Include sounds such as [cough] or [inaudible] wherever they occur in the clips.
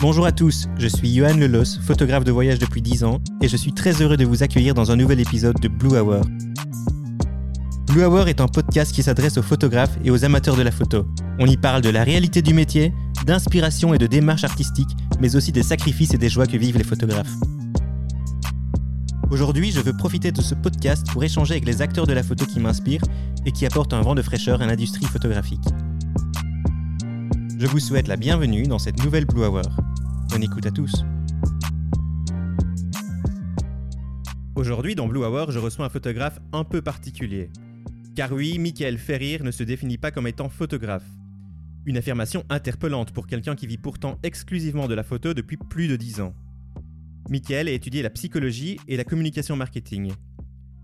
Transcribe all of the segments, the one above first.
Bonjour à tous, je suis Johan Lelos, photographe de voyage depuis 10 ans, et je suis très heureux de vous accueillir dans un nouvel épisode de Blue Hour. Blue Hour est un podcast qui s'adresse aux photographes et aux amateurs de la photo. On y parle de la réalité du métier, d'inspiration et de démarche artistique, mais aussi des sacrifices et des joies que vivent les photographes. Aujourd'hui, je veux profiter de ce podcast pour échanger avec les acteurs de la photo qui m'inspirent et qui apportent un vent de fraîcheur à l'industrie photographique. Je vous souhaite la bienvenue dans cette nouvelle Blue Hour. Bonne écoute à tous. Aujourd'hui, dans Blue Hour, je reçois un photographe un peu particulier. Car oui, Michael Ferrir ne se définit pas comme étant photographe. Une affirmation interpellante pour quelqu'un qui vit pourtant exclusivement de la photo depuis plus de 10 ans. Michael a étudié la psychologie et la communication marketing.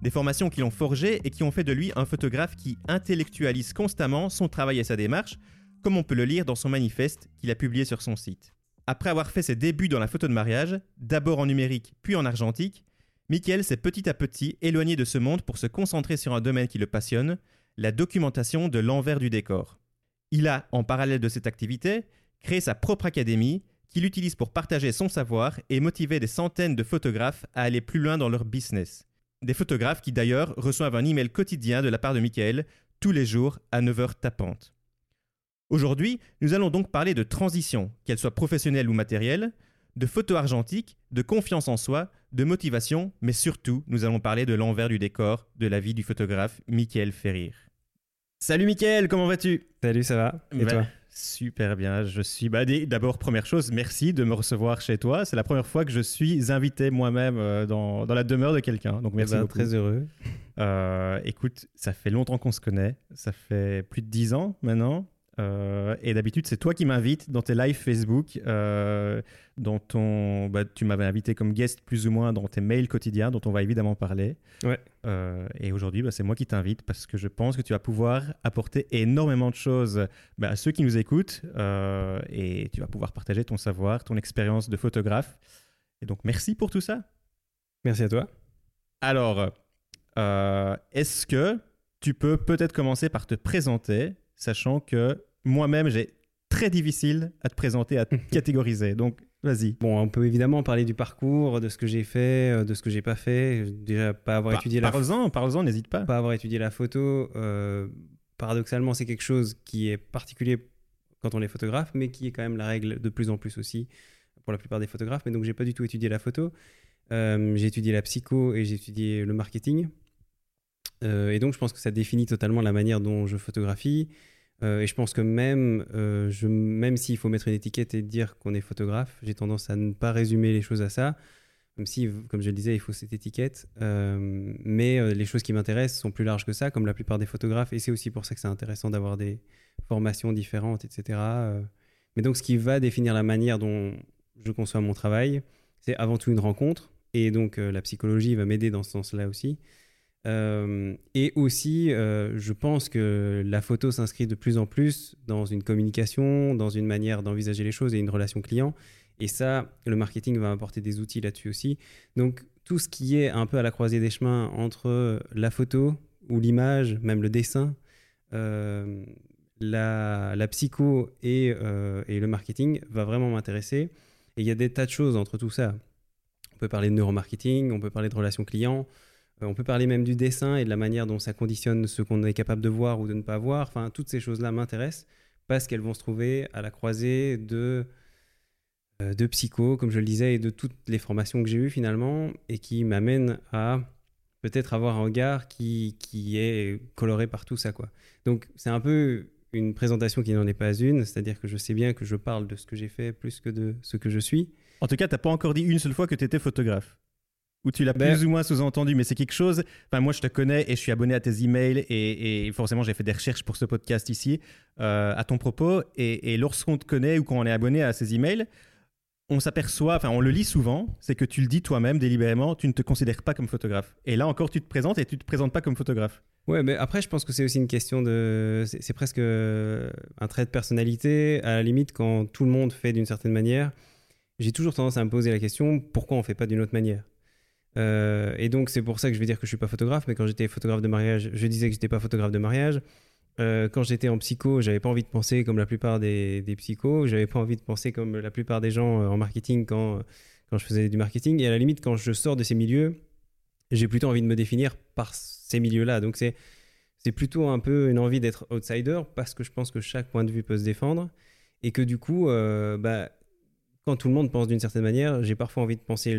Des formations qui l'ont forgé et qui ont fait de lui un photographe qui intellectualise constamment son travail et sa démarche, comme on peut le lire dans son manifeste qu'il a publié sur son site. Après avoir fait ses débuts dans la photo de mariage, d'abord en numérique puis en argentique, Michael s'est petit à petit éloigné de ce monde pour se concentrer sur un domaine qui le passionne, la documentation de l'envers du décor. Il a, en parallèle de cette activité, créé sa propre académie qu'il utilise pour partager son savoir et motiver des centaines de photographes à aller plus loin dans leur business. Des photographes qui d'ailleurs reçoivent un email quotidien de la part de Michael tous les jours à 9h tapantes. Aujourd'hui, nous allons donc parler de transition, qu'elle soit professionnelle ou matérielle, de photo argentique, de confiance en soi, de motivation, mais surtout, nous allons parler de l'envers du décor de la vie du photographe Michael Ferrir. Salut Michael, comment vas-tu? Salut, ça va? Et Bah, toi? Super bien, je suis... bah, D'abord, première chose, merci de me recevoir chez toi. C'est la première fois que je suis invité moi-même euh, dans, dans la demeure de quelqu'un, donc merci ben, beaucoup. Très heureux. Euh, écoute, ça fait longtemps qu'on se connaît, ça fait plus de 10 ans maintenant. Euh, et d'habitude, c'est toi qui m'invites dans tes lives Facebook, euh, dans ton, bah, tu m'avais invité comme guest plus ou moins dans tes mails quotidiens, dont on va évidemment parler. Ouais. Euh, et aujourd'hui, bah, c'est moi qui t'invite parce que je pense que tu vas pouvoir apporter énormément de choses bah, à ceux qui nous écoutent euh, et tu vas pouvoir partager ton savoir, ton expérience de photographe. Et donc, merci pour tout ça. Merci à toi. Alors, est-ce que tu peux peut-être commencer par te présenter, sachant que moi-même, j'ai très difficile à te présenter, à te [laughs] catégoriser. Donc, vas-y. Bon, on peut évidemment parler du parcours, de ce que j'ai fait, euh, de ce que j'ai pas fait. Déjà, pas avoir Par- étudié la Parle-en, parle-en, n'hésite pas. pas avoir étudié la photo. euh, paradoxalement, c'est quelque chose qui est particulier quand on est photographe, mais qui est quand même la règle de plus en plus aussi pour la plupart des photographes. Mais donc, j'ai pas du tout étudié la photo. Euh, j'ai étudié la psycho et j'ai étudié le marketing. Euh, et donc, je pense que ça définit totalement la manière dont je photographie. Euh, et je pense que même, euh, je, même s'il faut mettre une étiquette et dire qu'on est photographe, j'ai tendance à ne pas résumer les choses à ça. Même si, comme je le disais, il faut cette étiquette. Euh, mais les choses qui m'intéressent sont plus larges que ça, comme la plupart des photographes. Et c'est aussi pour ça que c'est intéressant d'avoir des formations différentes, etc. Mais donc, ce qui va définir la manière dont je conçois mon travail, c'est avant tout une rencontre. Et donc, la psychologie va m'aider dans ce sens-là aussi. Euh, et aussi, euh, je pense que la photo s'inscrit de plus en plus dans une communication, dans une manière d'envisager les choses et une relation client. Et ça, le marketing va apporter des outils là-dessus aussi. Donc, tout ce qui est un peu à la croisée des chemins entre la photo ou l'image, même le dessin, euh, la, psycho et, et le marketing va vraiment m'intéresser. Et il y a des tas de choses entre tout ça. On peut parler de neuromarketing, on peut parler de relations clients, on peut parler même du dessin et de la manière dont ça conditionne ce qu'on est capable de voir ou de ne pas voir. Enfin, toutes ces choses-là m'intéressent parce qu'elles vont se trouver à la croisée de, euh, de psycho, comme je le disais, et de toutes les formations que j'ai eues finalement, et qui m'amènent à peut-être avoir un regard qui, qui est coloré par tout ça. Quoi. Donc, c'est un peu une présentation qui n'en est pas une, c'est-à-dire que je sais bien que je parle de ce que j'ai fait plus que de ce que je suis. En tout cas, t'as pas encore dit une seule fois que tu étais photographe. Ou tu l'as Ben- plus ou moins sous-entendu, mais c'est quelque chose. Enfin, moi, je te connais et je suis abonné à tes emails et, et forcément, j'ai fait des recherches pour ce podcast ici euh, à ton propos. Et, et lorsqu'on te connaît ou quand on est abonné à ces emails, on s'aperçoit, enfin, on le lit souvent, c'est que tu le dis toi-même délibérément, tu ne te considères pas comme photographe. Et là encore, tu te présentes et tu te présentes pas comme photographe. Ouais, mais après, je pense que c'est aussi une question de. C'est c'est presque euh, un trait de personnalité. À la limite, quand tout le monde fait d'une certaine manière, j'ai toujours tendance à me poser la question pourquoi on fait pas d'une autre manière? Euh, Et donc, c'est pour ça que je vais dire que je suis pas photographe. Mais quand j'étais photographe de mariage, je disais que j'étais pas photographe de mariage. Euh, quand j'étais en psycho, j'avais pas envie de penser comme la plupart des, des psychos. J'avais pas envie de penser comme la plupart des gens euh, en marketing quand, quand je faisais du marketing. Et à la limite, quand je sors de ces milieux, j'ai plutôt envie de me définir par ces milieux-là. Donc c'est c'est plutôt un peu une envie d'être outsider parce que je pense que chaque point de vue peut se défendre et que du coup, bah, quand tout le monde pense d'une certaine manière, j'ai parfois envie de penser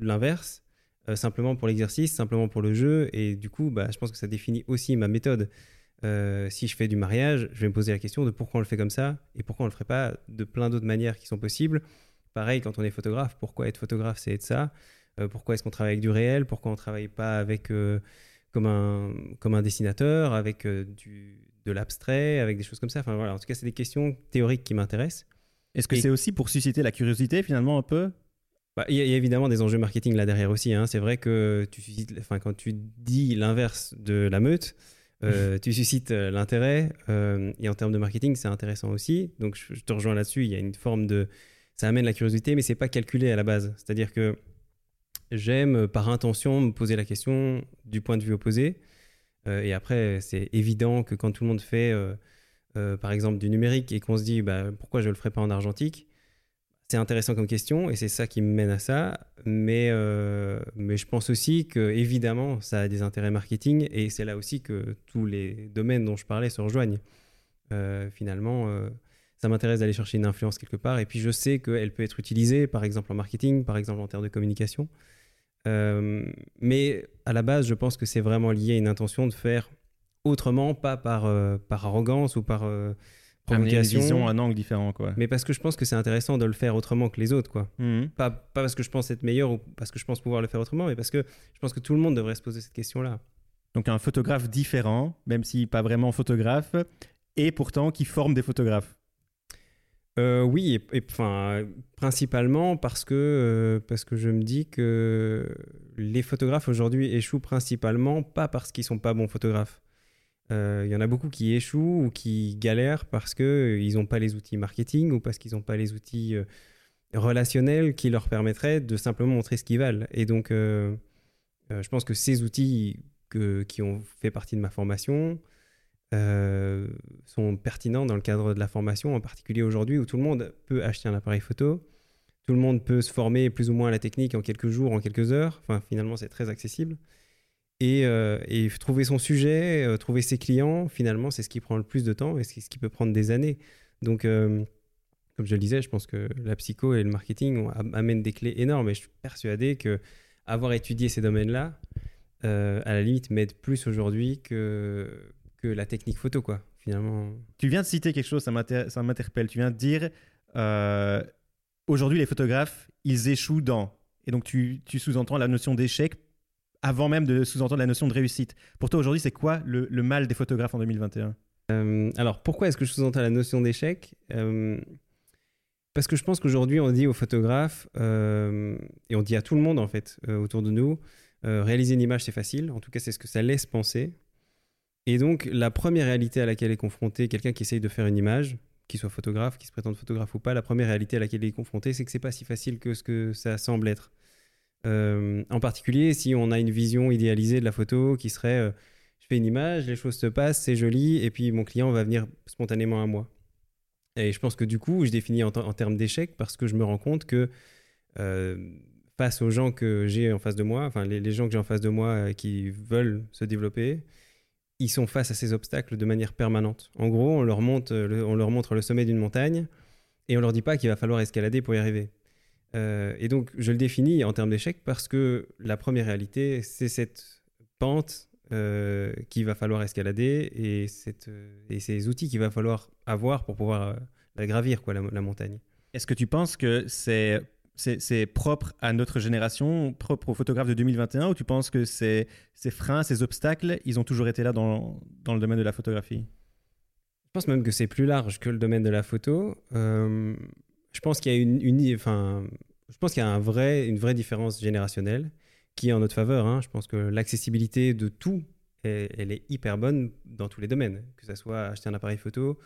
l'inverse, euh, simplement pour l'exercice, simplement pour le jeu, et du coup, bah, je pense que ça définit aussi ma méthode. Euh, si je fais du mariage, je vais me poser la question de pourquoi on le fait comme ça et pourquoi on le ferait pas de plein d'autres manières qui sont possibles. Pareil, quand on est photographe, pourquoi être photographe, c'est être ça Pourquoi est-ce qu'on travaille avec du réel? Pourquoi on travaille pas avec comme un, comme un dessinateur, avec du, de l'abstrait, avec des choses comme ça? Enfin voilà, en tout cas, c'est des questions théoriques qui m'intéressent. Est-ce que c'est aussi pour susciter la curiosité finalement un peu? Bah, il y, a évidemment des enjeux marketing là derrière aussi. Hein. C'est vrai que tu suscites, enfin, quand tu dis l'inverse de la meute, euh, [laughs] tu suscites euh, l'intérêt. Euh, et en termes de marketing, c'est intéressant aussi. Donc je, te rejoins là-dessus. Il y a une forme de. Ça amène la curiosité, mais c'est pas calculé à la base. C'est-à-dire que j'aime par intention me poser la question du point de vue opposé. Euh, et après, c'est évident que quand tout le monde fait, par exemple, du numérique et qu'on se dit bah, pourquoi je ne le ferais pas en argentique, c'est intéressant comme question et c'est ça qui me mène à ça. Mais, mais je pense aussi que, évidemment, ça a des intérêts marketing et c'est là aussi que tous les domaines dont je parlais se rejoignent. finalement, ça m'intéresse d'aller chercher une influence quelque part et puis je sais qu'elle peut être utilisée, par exemple en marketing, par exemple en termes de communication. Euh, mais à la base, je pense que c'est vraiment lié à une intention de faire autrement, pas par, euh, par arrogance ou par provocation. vision, un angle différent, quoi. Mais parce que je pense que c'est intéressant de le faire autrement que les autres, quoi. Mhm. Pas, pas parce que je pense être meilleur ou parce que je pense pouvoir le faire autrement, mais parce que je pense que tout le monde devrait se poser cette question-là. Donc un photographe différent, même si pas vraiment photographe, et pourtant qui forme des photographes. Euh, oui, et, enfin, principalement parce que, euh, parce que je me dis que les photographes aujourd'hui échouent principalement pas parce qu'ils sont pas bons photographes. Euh, il y en a beaucoup qui échouent ou qui galèrent parce qu'ils n'ont pas les outils marketing ou parce qu'ils n'ont pas les outils relationnels qui leur permettraient de simplement montrer ce qu'ils valent. Et donc, je pense que ces outils qui ont fait partie de ma formation, euh, sont pertinents dans le cadre de la formation, en particulier aujourd'hui où tout le monde peut acheter un appareil photo, tout le monde peut se former plus ou moins à la technique en quelques jours, en quelques heures. Enfin, finalement, c'est très accessible. Et, euh, et, trouver son sujet, euh, trouver ses clients, finalement, c'est ce qui prend le plus de temps et ce qui peut prendre des années. Donc, comme je le disais, je pense que la psycho et le marketing amènent des clés énormes et je suis persuadé que avoir étudié ces domaines-là, à la limite, m'aide plus aujourd'hui que, que la technique photo, quoi, finalement. Tu viens de citer quelque chose, ça m'interpelle. Tu viens de dire, euh, aujourd'hui, les photographes, ils échouent dans. Et donc, tu, sous-entends la notion d'échec avant même de sous-entendre la notion de réussite. Pour toi, aujourd'hui, c'est quoi le, mal des photographes en 2021 euh, Alors, pourquoi est-ce que je sous-entends la notion d'échec? Euh, Parce que je pense qu'aujourd'hui, on dit aux photographes, et on dit à tout le monde, en fait, autour de nous, réaliser une image, c'est facile. En tout cas, c'est ce que ça laisse penser. Et donc, la première réalité à laquelle est confronté quelqu'un qui essaye de faire une image, qu'il soit photographe, qui se prétende photographe ou pas, la première réalité à laquelle il est confronté, c'est que c'est pas si facile que ce que ça semble être. Euh, en particulier, si on a une vision idéalisée de la photo qui serait euh, je fais une image, les choses se passent, c'est joli, et puis mon client va venir spontanément à moi. Et je pense que du coup, je définis en, termes d'échec parce que je me rends compte que euh, face aux gens que j'ai en face de moi, enfin les, gens que j'ai en face de moi qui veulent se développer, ils sont face à ces obstacles de manière permanente. En gros, on leur, on leur montre le sommet d'une montagne et on leur dit pas qu'il va falloir escalader pour y arriver. Euh, et donc, je le définis en termes d'échec parce que la première réalité, c'est cette pente euh, qu'il va falloir escalader et, cette, et ces outils qu'il va falloir avoir pour pouvoir la gravir, quoi, la montagne. Est-ce que tu penses que c'est c'est propre à notre génération, propre aux photographes de 2021, ou tu penses que ces, ces freins, ces obstacles, ils ont toujours été là dans, dans le domaine de la photographie? Je pense même que c'est plus large que le domaine de la photo. Euh, je pense qu'il y a une, enfin, je pense qu'il y a un vrai, une vraie différence générationnelle qui est en notre faveur. Hein. Je pense que l'accessibilité de tout, elle est hyper bonne dans tous les domaines, que ce soit acheter un appareil photo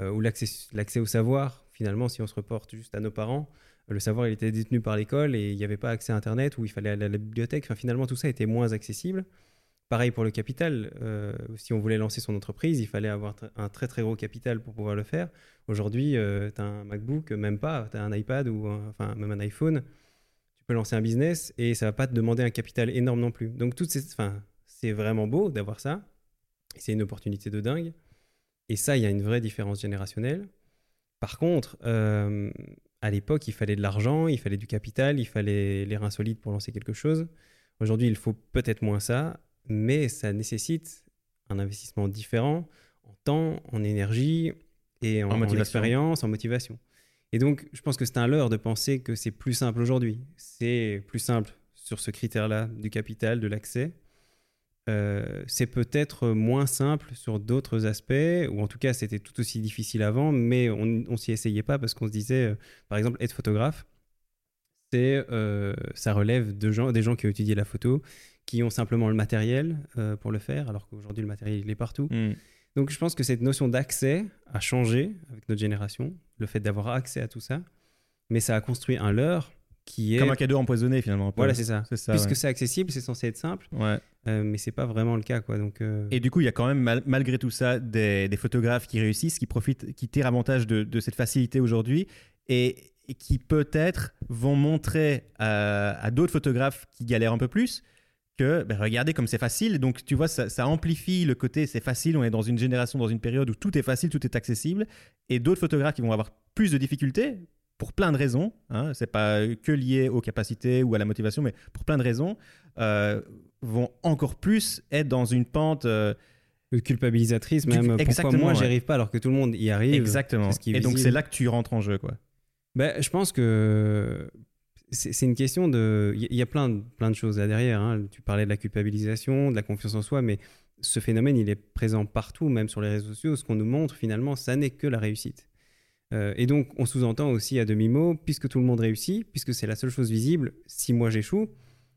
euh, ou l'accès au savoir. Finalement, si on se reporte juste à nos parents, le savoir il était détenu par l'école et il n'y avait pas accès à Internet où il fallait aller à la bibliothèque. Finalement, tout ça était moins accessible. Pareil pour le capital. Euh, si on voulait lancer son entreprise, il fallait avoir un très très gros capital pour pouvoir le faire. Aujourd'hui, tu as un MacBook, même pas, tu as un iPad ou enfin même un iPhone. Tu peux lancer un business et ça va pas te demander un capital énorme non plus. Donc toutes ces, enfin, c'est vraiment beau d'avoir ça. C'est une opportunité de dingue. Et ça, il y a une vraie différence générationnelle. Par contre, euh, à l'époque, il fallait de l'argent, il fallait du capital, il fallait les reins solides pour lancer quelque chose. Aujourd'hui, il faut peut-être moins ça, mais ça nécessite un investissement différent en temps, en énergie et en, en expérience, en motivation. Et donc, je pense que c'est un leurre de penser que c'est plus simple aujourd'hui. C'est plus simple sur ce critère-là du capital, de l'accès. Euh, c'est peut-être moins simple sur d'autres aspects, ou en tout cas c'était tout aussi difficile avant, mais on, ne s'y essayait pas parce qu'on se disait, euh, par exemple, être photographe, c'est, euh, ça relève de gens, des gens qui ont étudié la photo, qui ont simplement le matériel pour le faire, alors qu'aujourd'hui le matériel il est partout. Hmm. Donc je pense que cette notion d'accès a changé avec notre génération, le fait d'avoir accès à tout ça, mais ça a construit un leurre qui est... Comme un cadeau empoisonné finalement. Voilà, c'est ça. Puisque c'est accessible, c'est censé être simple. Ouais. Euh, mais c'est pas vraiment le cas quoi donc euh, et du coup il y a quand même malgré tout ça des, photographes qui réussissent qui profitent qui tirent avantage de, cette facilité aujourd'hui et, qui peut-être vont montrer à, d'autres photographes qui galèrent un peu plus que ben, regardez comme c'est facile donc tu vois ça, ça amplifie le côté c'est facile on est dans une génération dans une période où tout est facile tout est accessible et d'autres photographes qui vont avoir plus de difficultés pour plein de raisons, hein, c'est pas que lié aux capacités ou à la motivation, mais pour plein de raisons, euh, vont encore plus être dans une pente euh, culpabilisatrice même. Pourquoi moi j'y arrive pas alors que tout le monde y arrive Exactement. et donc c'est là que tu rentres en jeu, quoi. Ben, je pense que c'est une question de. Il y a plein plein de choses là derrière. Hein. Tu parlais de la culpabilisation, de la confiance en soi, mais ce phénomène, il est présent partout, même sur les réseaux sociaux. Ce qu'on nous montre, finalement, ça n'est que la réussite. Euh, et donc, on sous-entend aussi à demi-mot, puisque tout le monde réussit, puisque c'est la seule chose visible, si moi j'échoue,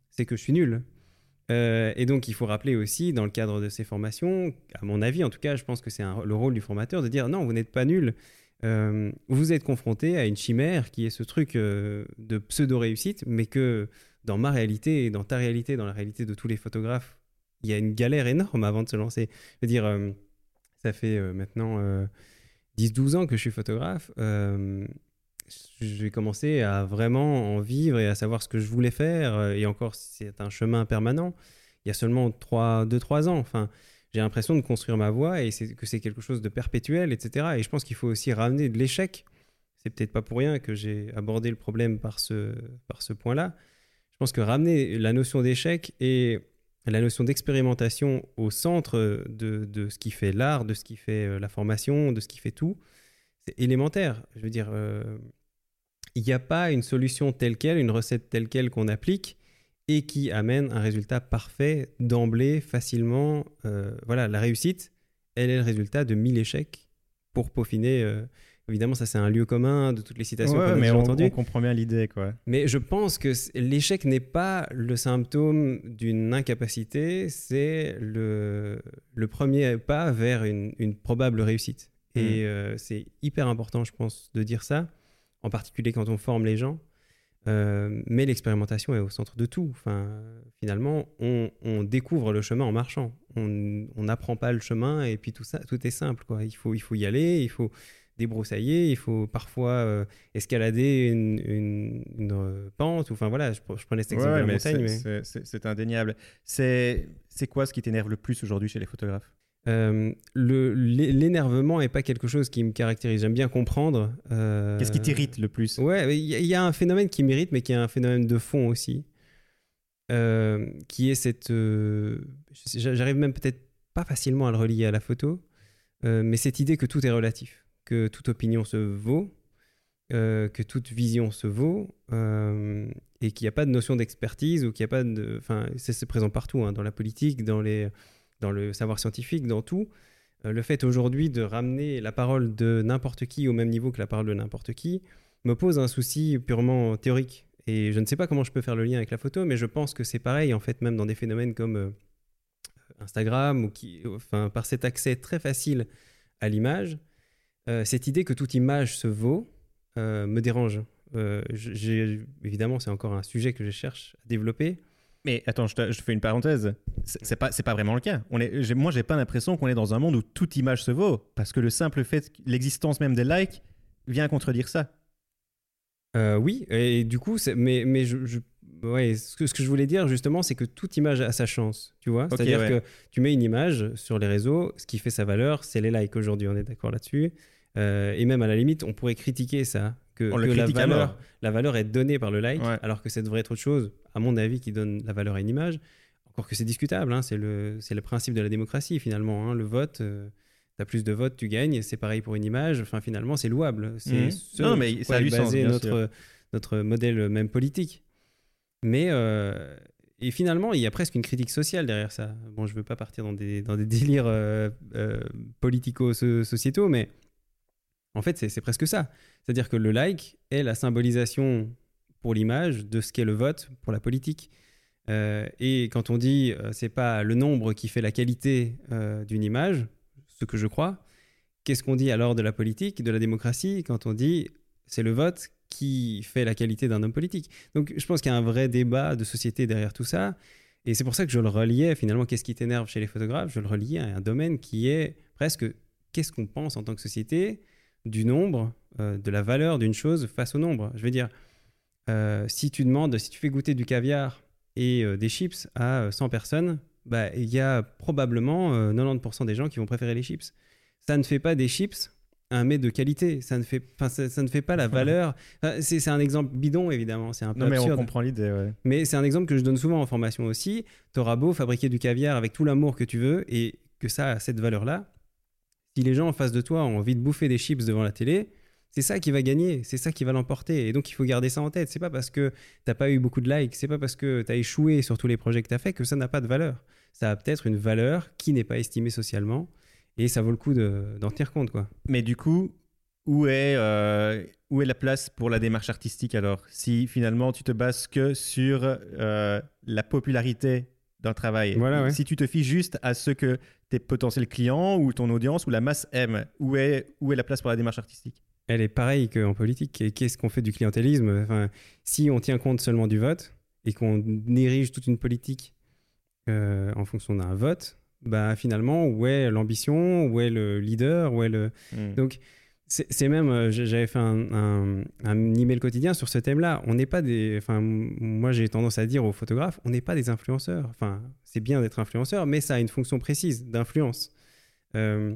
c'est que je suis nul. Euh, et donc, il faut rappeler aussi, dans le cadre de ces formations, à mon avis, en tout cas, je pense que c'est le rôle du formateur de dire non, vous n'êtes pas nul. Euh, vous êtes confronté à une chimère qui est ce truc de pseudo-réussite, mais que dans ma réalité et dans ta réalité, dans la réalité de tous les photographes, il y a une galère énorme avant de se lancer. Je veux dire, ça fait maintenant 10-12 ans que je suis photographe, euh, j'ai commencé à vraiment en vivre et à savoir ce que je voulais faire. Euh, et encore, c'est un chemin permanent. Il y a seulement 2-3 ans. Enfin, j'ai l'impression de construire ma voie et que c'est quelque chose de perpétuel, etc. Et je pense qu'il faut aussi ramener de l'échec. C'est peut-être pas pour rien que j'ai abordé le problème par ce, par ce point-là. Je pense que ramener la notion d'échec et la notion d'expérimentation au centre de, ce qui fait l'art, de ce qui fait euh, la formation, de ce qui fait tout, c'est élémentaire. Je veux dire, euh, il n'y a pas une solution telle qu'elle, une recette telle qu'elle qu'on applique et qui amène un résultat parfait d'emblée, facilement. Euh, voilà, la réussite, elle est le résultat de mille échecs pour peaufiner Évidemment, ça c'est un lieu commun de toutes les citations qu'on a mais on, on comprend bien l'idée, quoi. Mais je pense que l'échec n'est pas le symptôme d'une incapacité, c'est le, le premier pas vers une, une probable réussite. Et hmm. euh, c'est hyper important, je pense, de dire ça, en particulier quand on forme les gens. Euh, mais l'expérimentation est au centre de tout. Enfin, finalement, on, on découvre le chemin en marchant. On n'apprend pas le chemin et puis tout ça, tout est simple. Quoi. Il, faut, il faut y aller, il faut débroussailler, il faut parfois euh, escalader une, une, pente. Enfin voilà, je, prenais cet exemple de la montagne. C'est indéniable. C'est quoi ce qui t'énerve le plus aujourd'hui chez les photographes? Euh, L'énervement n'est pas quelque chose qui me caractérise. J'aime bien comprendre. Euh, Qu'est-ce qui t'irrite le plus? Ouais, il y, a un phénomène qui m'irrite, mais qui est un phénomène de fond aussi. qui est cette. J'arrive même peut-être pas facilement à le relier à la photo, mais cette idée que tout est relatif que toute opinion se vaut, euh, que toute vision se vaut, euh, et qu'il n'y a pas de notion d'expertise, ou qu'il n'y a pas de... Enfin, c'est présent partout, hein, dans la politique, dans, les, dans le savoir scientifique, dans tout. Euh, le fait aujourd'hui de ramener la parole de n'importe qui au même niveau que la parole de n'importe qui me pose un souci purement théorique. Et je ne sais pas comment je peux faire le lien avec la photo, mais je pense que c'est pareil, en fait, même dans des phénomènes comme Instagram, ou qui, enfin, par cet accès très facile à l'image, euh, cette idée que toute image se vaut euh, me dérange. Euh, évidemment, c'est encore un sujet que je cherche à développer, Mais attends, je, te- je fais une parenthèse. C'est pas, c'est pas vraiment le cas. On est, moi, j'ai pas l'impression qu'on est dans un monde où toute image se vaut, parce que le simple fait, l'existence même des likes vient contredire ça. Euh, oui, et du coup, mais, mais je, je- ouais, ce, que, ce que je voulais dire justement, c'est que toute image a sa chance, tu vois? C'est-à-dire ouais. que tu mets une image sur les réseaux, ce qui fait sa valeur, c'est les likes aujourd'hui, on est d'accord là-dessus. Euh, et même à la limite, on pourrait critiquer ça, que, la, valeur, mort. la valeur est donnée par le like, Ouais. alors que ça devrait être autre chose, à mon avis, qui donne la valeur à une image. Encore que c'est discutable, hein, c'est le, principe de la démocratie finalement. hein. Le vote, tu as plus de votes, tu gagnes, c'est pareil pour une image. Enfin, finalement, c'est louable. C'est Mhm. ce Non, mais ça a sens, basé notre, modèle même politique. Mais euh, et finalement, il y a presque une critique sociale derrière ça. Bon, je veux pas partir dans des, dans des [laughs] délires euh, euh, politico-sociétaux, mais en fait, c'est presque ça. C'est-à-dire que le like est la symbolisation pour l'image de ce qu'est le vote pour la politique. Euh, et quand on dit euh, c'est pas le nombre qui fait la qualité euh, d'une image, ce que je crois, qu'est-ce qu'on dit alors de la politique, de la démocratie, quand on dit c'est le vote qui fait la qualité d'un homme politique? Donc je pense qu'il y a un vrai débat de société derrière tout ça. Et c'est pour ça que je le reliais finalement, qu'est-ce qui t'énerve chez les photographes? Je le reliais à un domaine qui est presque qu'est-ce qu'on pense en tant que société? Du nombre, euh, de la valeur d'une chose face au nombre. Je veux dire, euh, si tu demandes, si tu fais goûter du caviar et euh, des chips à euh, 100 personnes, bah, il y a probablement euh, 90% des gens qui vont préférer les chips. Ça ne fait pas des chips un mets de qualité. Ça ne fait, ça, ça ne fait pas la valeur. Enfin, c'est c'est un exemple bidon, évidemment. C'est un peu Non, mais on comprend l'idée, ouais. Mais c'est un exemple que je donne souvent en formation aussi. Tu auras beau fabriquer du caviar avec tout l'amour que tu veux et que ça a cette valeur-là. Si les gens en face de toi ont envie de bouffer des chips devant la télé, c'est ça qui va gagner, c'est ça qui va l'emporter. Et donc il faut garder ça en tête. C'est pas parce que t'as pas eu beaucoup de likes, c'est pas parce que tu as échoué sur tous les projets que tu as fait que ça n'a pas de valeur. Ça a peut-être une valeur qui n'est pas estimée socialement et ça vaut le coup de- d'en tenir compte. quoi. Mais du coup, où est, euh, où est la place pour la démarche artistique alors? Si finalement tu te bases que sur euh, la popularité d'un travail, Voilà, ouais. si tu te fies juste à ce que tes potentiels clients ou ton audience ou la masse aime, où est, où est la place pour la démarche artistique? Elle est pareille qu'en politique. Qu'est-ce qu'on fait du clientélisme? Enfin, Si on tient compte seulement du vote et qu'on érige toute une politique euh, en fonction d'un vote, bah, finalement, où est l'ambition? Où est le leader? Où est le... Hmm. Donc, c'est même, euh, j'avais fait un, email quotidien sur ce thème-là. On n'est pas des, enfin, moi j'ai tendance à dire aux photographes, on n'est pas des influenceurs. Enfin, c'est bien d'être influenceur, mais ça a une fonction précise d'influence. Euh,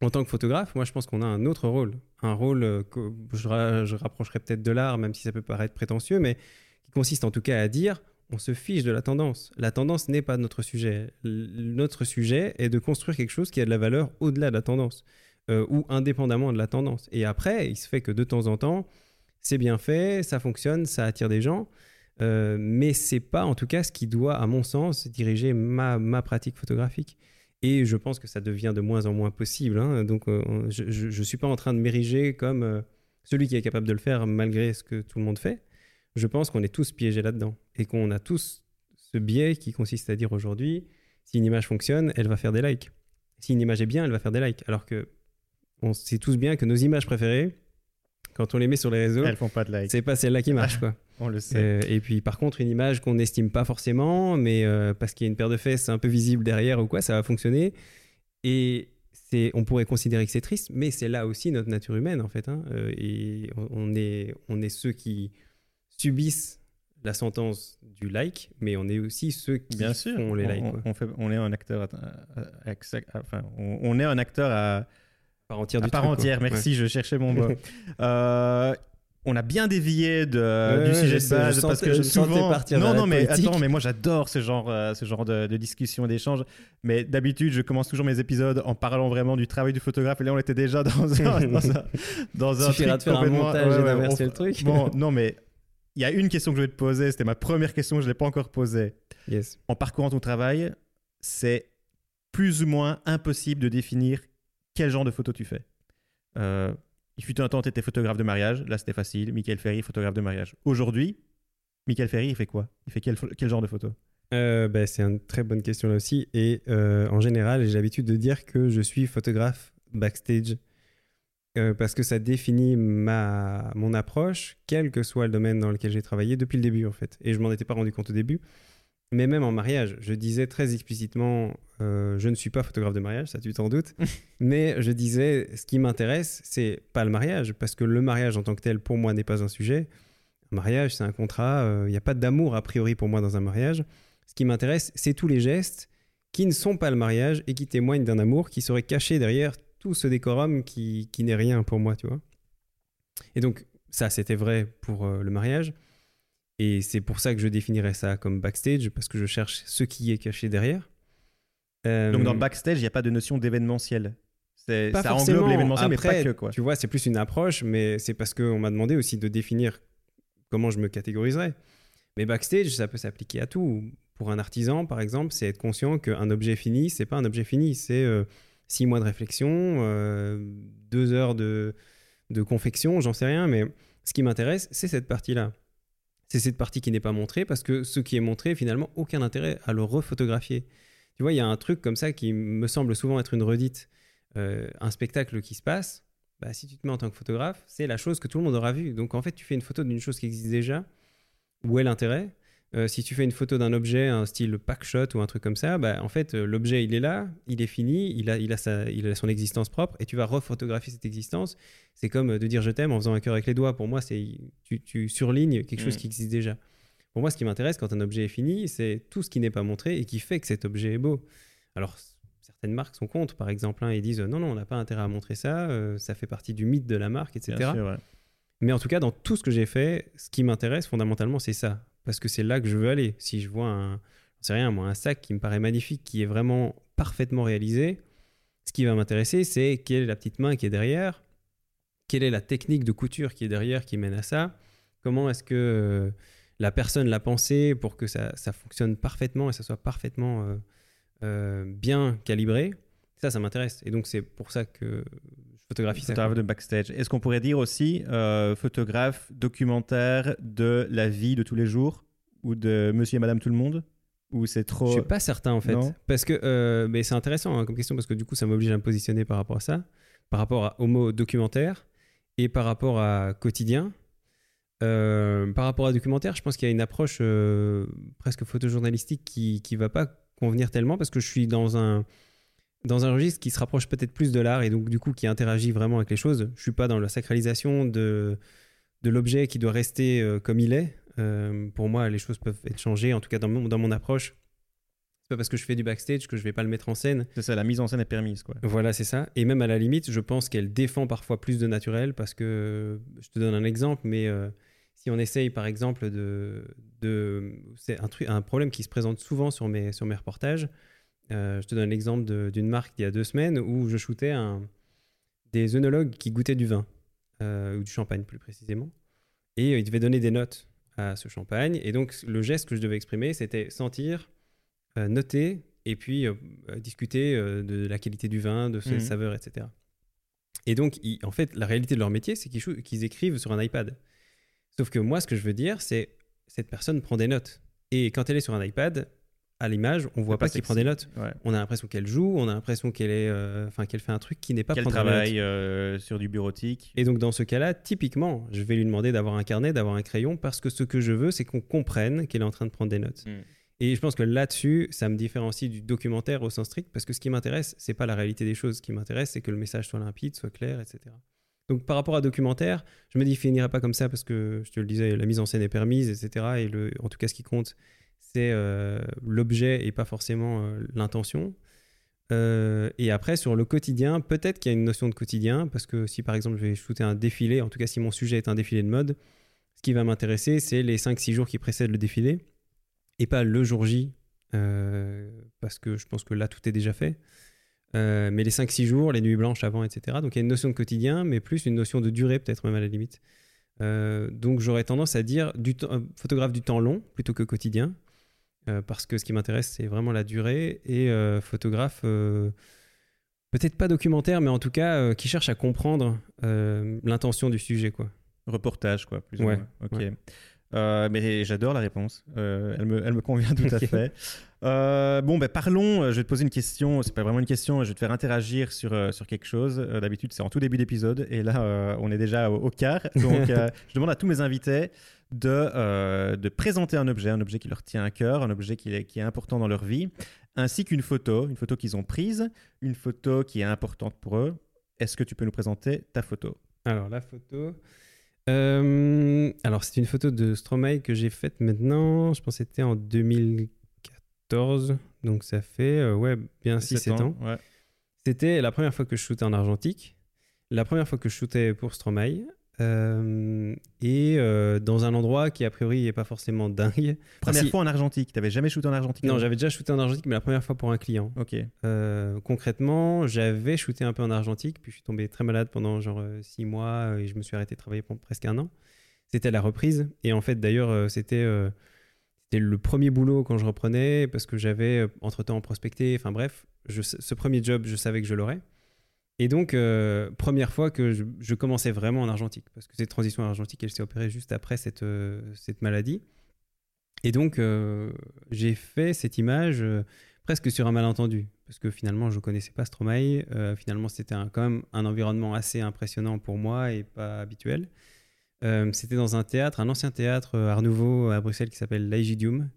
en tant que photographe, moi je pense qu'on a un autre rôle, un rôle euh, que je, je rapprocherai peut-être de l'art, même si ça peut paraître prétentieux, mais qui consiste en tout cas à dire, on se fiche de la tendance. La tendance n'est pas notre sujet. Notre sujet est de construire quelque chose qui a de la valeur au-delà de la tendance euh, ou indépendamment de la tendance. Et après, il se fait que de temps en temps, c'est bien fait, ça fonctionne, ça attire des gens, euh, mais c'est pas en tout cas ce qui doit, à mon sens, diriger ma, ma pratique photographique. Et je pense que ça devient de moins en moins possible. hein. Donc, euh, je ne suis pas en train de m'ériger comme euh, celui qui est capable de le faire malgré ce que tout le monde fait. Je pense qu'on est tous piégés là-dedans et qu'on a tous ce biais qui consiste à dire aujourd'hui, si une image fonctionne, elle va faire des likes. Si une image est bien, elle va faire des likes. Alors que on sait tous bien que nos images préférées, quand on les met sur les réseaux, Elles font pas de like, c'est pas celle-là qui marche. Quoi. [laughs] on le sait. Euh, et puis par contre, une image qu'on n'estime pas forcément, mais euh, parce qu'il y a une paire de fesses un peu visible derrière ou quoi, ça va fonctionner. Et c'est, on pourrait considérer que c'est triste, mais c'est là aussi notre nature humaine en fait. hein. Euh, et on, est, on est ceux qui subissent la sentence du like, mais on est aussi ceux qui Bien sûr, font les on, likes. on- quoi. on fait, on est un acteur, à- à- à- à- enfin, on, on est un acteur à, part entière à du part truc, quoi. entière. Merci, je cherchais mon mot. [laughs] Euh, on a bien dévié de, Ouais, du sujet je de base parce que je me sentais souvent, partir non, non, mais politique. attends, mais moi j'adore ce genre, euh, ce genre de, de discussion et d'échange. Mais d'habitude, je commence toujours mes épisodes en parlant vraiment du travail du photographe. Et là, on était déjà dans un, [laughs] dans un, [laughs] dans un Suffira truc de faire un complètement- montage ouais, et ouais, d'inverser on- le truc. Bon, non, mais il y a une question que je vais te poser. C'était ma première question, je ne l'ai pas encore posée Yes. en parcourant ton travail, c'est plus ou moins impossible de définir quel genre de photo tu fais. Euh, il fut un temps, tu étais photographe de mariage. Là, c'était facile. Michael Ferry, photographe de mariage. Aujourd'hui, Michael Ferry, il fait quoi? Il fait quel, genre de photo? Euh, bah, c'est une très bonne question là aussi. Et euh, en général, j'ai l'habitude de dire que je suis photographe backstage euh, parce que ça définit ma, mon approche, quel que soit le domaine dans lequel j'ai travaillé depuis le début en fait. Et je m'en étais pas rendu compte au début. Mais même en mariage, je disais très explicitement, euh, je ne suis pas photographe de mariage, ça tu t'en doutes, [laughs] mais je disais, ce qui m'intéresse, c'est pas le mariage, parce que le mariage en tant que tel, pour moi, n'est pas un sujet. Un mariage, c'est un contrat, il n'y a pas d'amour a priori pour moi dans un mariage. Ce qui m'intéresse, c'est tous les gestes qui ne sont pas le mariage et qui témoignent d'un amour qui serait caché derrière tout ce décorum qui, qui n'est rien pour moi, tu vois. Et donc, ça, c'était vrai pour euh, le mariage. Et c'est pour ça que je définirais ça comme backstage, parce que je cherche ce qui est caché derrière. Euh, Donc dans backstage, il n'y a pas de notion d'événementiel. Ça englobe l'événementiel, mais pas que. Quoi. Tu vois, c'est plus une approche, mais c'est parce qu'on m'a demandé aussi de définir comment je me catégoriserais. Mais backstage, ça peut s'appliquer à tout. Pour un artisan, par exemple, c'est être conscient qu'un objet fini, c'est pas un objet fini, c'est euh, six mois de réflexion, euh, deux heures de, de confection, j'en sais rien, mais ce qui m'intéresse, c'est cette partie-là. C'est cette partie qui n'est pas montrée parce que ce qui est montré, finalement, aucun intérêt à le refotographier. Tu vois, il y a un truc comme ça qui me semble souvent être une redite. Euh, un spectacle qui se passe, bah, si tu te mets en tant que photographe, c'est la chose que tout le monde aura vue. Donc en fait, tu fais une photo d'une chose qui existe déjà. Où est l'intérêt? Euh, si tu fais une photo d'un objet, un style pack shot ou un truc comme ça, bah, en fait, euh, l'objet, il est là, il est fini, il a, il, a sa, il a son existence propre, et tu vas refotographier cette existence. C'est comme de dire je t'aime en faisant un cœur avec les doigts. Pour moi, c'est tu, tu surlignes quelque chose mm. qui existe déjà. Pour moi, ce qui m'intéresse quand un objet est fini, c'est tout ce qui n'est pas montré et qui fait que cet objet est beau. Alors, certaines marques sont contre, par exemple, hein, et disent non, non, on n'a pas intérêt à montrer ça, euh, ça fait partie du mythe de la marque, etc. Mais en tout cas, dans tout ce que j'ai fait, ce qui m'intéresse fondamentalement, c'est ça parce que c'est là que je veux aller. Si je vois un, rien, moi, un sac qui me paraît magnifique, qui est vraiment parfaitement réalisé, ce qui va m'intéresser, c'est quelle est la petite main qui est derrière, quelle est la technique de couture qui est derrière qui mène à ça, comment est-ce que euh, la personne l'a pensé pour que ça, ça, fonctionne parfaitement et ça soit parfaitement euh, euh, bien calibré. Ça, ça m'intéresse. Et donc, c'est pour ça que photographie. Photographe de backstage. Est-ce qu'on pourrait dire aussi euh, photographe documentaire de la vie de tous les jours ou de Monsieur et Madame tout le monde ou c'est trop Je suis pas certain en fait, parce que euh, mais c'est intéressant hein, comme question parce que du coup ça m'oblige à me positionner par rapport à ça, par rapport à, au mot documentaire et par rapport à quotidien. Euh, par rapport à documentaire, je pense qu'il y a une approche presque photojournalistique qui qui va pas convenir tellement parce que je suis dans un dans un registre qui se rapproche peut-être plus de l'art et donc du coup qui interagit vraiment avec les choses. Je suis pas dans la sacralisation de, de l'objet qui doit rester euh, comme il est. Euh, pour moi, les choses peuvent être changées, en tout cas dans mon, dans mon approche. C'est pas parce que je fais du backstage que je vais pas le mettre en scène. C'est ça, la mise en scène est permise. Quoi. Voilà, c'est ça. Et même à la limite, je pense qu'elle défend parfois plus de naturel parce que, je te donne un exemple, mais euh, si on essaye par exemple de... de c'est un, truc, un problème qui se présente souvent sur mes, sur mes reportages. Euh, je te donne l'exemple d'une marque il y a deux semaines où je shootais un, des œnologues qui goûtaient du vin, euh, ou du champagne plus précisément. Et euh, ils devaient donner des notes à ce champagne. Et donc le geste que je devais exprimer, c'était sentir, noter et puis discuter de la qualité du vin, de ses mmh. saveurs, etc. Et donc, en fait, la réalité de leur métier, c'est qu'ils écrivent sur un iPad. Sauf que moi, ce que je veux dire, c'est cette personne prend des notes. Et quand elle est sur un iPad, à l'image, on voit pas, qu'il prend des notes. On a l'impression qu'elle joue, on a l'impression qu'elle est, euh, enfin qu'elle fait un truc qui n'est pas qu'elle travaille euh, sur du bureautique. Et donc dans ce cas-là, typiquement, je vais lui demander d'avoir un carnet, d'avoir un crayon, parce que ce que je veux, c'est qu'on comprenne qu'elle est en train de prendre des notes. Hmm. Et je pense que là-dessus, ça me différencie du documentaire au sens strict, parce que ce qui m'intéresse, c'est pas la réalité des choses. Ce qui m'intéresse, c'est que le message soit limpide, soit clair, etc. Donc par rapport à documentaire, je me définirai pas comme ça parce que je te le disais, la mise en scène est permise, etc. Et le, en tout cas, ce qui compte, c'est euh, l'objet et pas forcément euh, l'intention. Euh, et après, sur le quotidien, peut-être qu'il y a une notion de quotidien, parce que si par exemple je vais shooter un défilé, en tout cas si mon sujet est un défilé de mode, ce qui va m'intéresser, c'est les 5-6 jours qui précèdent le défilé, et pas le jour J, parce que je pense que là tout est déjà fait. mais les 5-6 jours, les nuits blanches avant, etc. Donc il y a une notion de quotidien, mais plus une notion de durée, peut-être même à la limite. donc j'aurais tendance à dire photographe du temps long plutôt que quotidien. Euh, parce que ce qui m'intéresse, c'est vraiment la durée. Et euh, photographe, euh, peut-être pas documentaire, mais en tout cas, qui cherche à comprendre l'intention du sujet. Quoi. Reportage, quoi, plus ou moins. Ok. Euh, mais j'adore la réponse. Euh, elle, me, elle me convient tout à fait. Euh, bon, ben parlons. Je vais te poser une question. C'est pas vraiment une question. Je vais te faire interagir sur, sur quelque chose. D'habitude, c'est en tout début d'épisode. Et là, on est déjà au, au quart. Donc, [laughs] je demande à tous mes invités de, euh, de présenter un objet, un objet qui leur tient à cœur, un objet qui est, qui est important dans leur vie, ainsi qu'une photo, une photo qu'ils ont prise, une photo qui est importante pour eux. Est-ce que tu peux nous présenter ta photo? Alors, la photo. Euh, alors, c'est une photo de Stromae que j'ai faite maintenant. Je pense que c'était en 2014. Donc, ça fait euh, ouais, bien 6-7 ans. Ouais. C'était la première fois que je shootais en argentique. La première fois que je shootais pour Stromae. Euh, et euh, dans un endroit qui, a priori, n'est pas forcément dingue. Première si. fois en argentique. Tu n'avais jamais shooté en argentique Non, j'avais déjà shooté en argentique, mais la première fois pour un client. Ok. Euh, concrètement, j'avais shooté un peu en argentique, puis je suis tombé très malade pendant genre 6 mois et je me suis arrêté de travailler pendant presque un an. C'était la reprise. Et en fait, d'ailleurs, c'était c'était le premier boulot quand je reprenais parce que j'avais euh, entre-temps prospecté. Enfin bref, je- ce premier job, je savais que je l'aurais. Et donc, euh, première fois que je, commençais vraiment en argentique, parce que cette transition en argentique, elle s'est opérée juste après cette, euh, cette maladie. Et donc, euh, j'ai fait cette image presque sur un malentendu, parce que finalement, je ne connaissais pas Stromae. Finalement, c'était quand même un environnement assez impressionnant pour moi et pas habituel. C'était dans un théâtre, un ancien théâtre Art Nouveau à Bruxelles qui s'appelle l'Aegidium.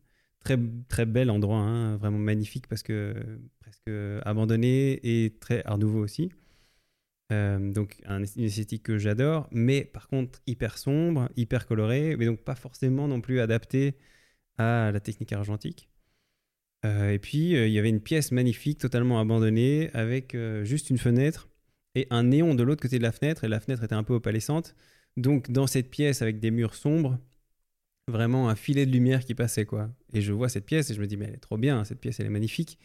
Très, très bel endroit, hein, vraiment magnifique parce que presque abandonné et très Art Nouveau aussi. Euh, donc un- une esthétique que j'adore, mais par contre hyper sombre, hyper coloré, mais donc pas forcément non plus adapté à la technique argentique. Euh, et puis euh, il y avait une pièce magnifique, totalement abandonnée, avec juste une fenêtre et un néon de l'autre côté de la fenêtre, et la fenêtre était un peu opalescente. Donc dans cette pièce avec des murs sombres, vraiment un filet de lumière qui passait quoi. Et je vois cette pièce et je me dis mais elle est trop bien, cette pièce elle est magnifique.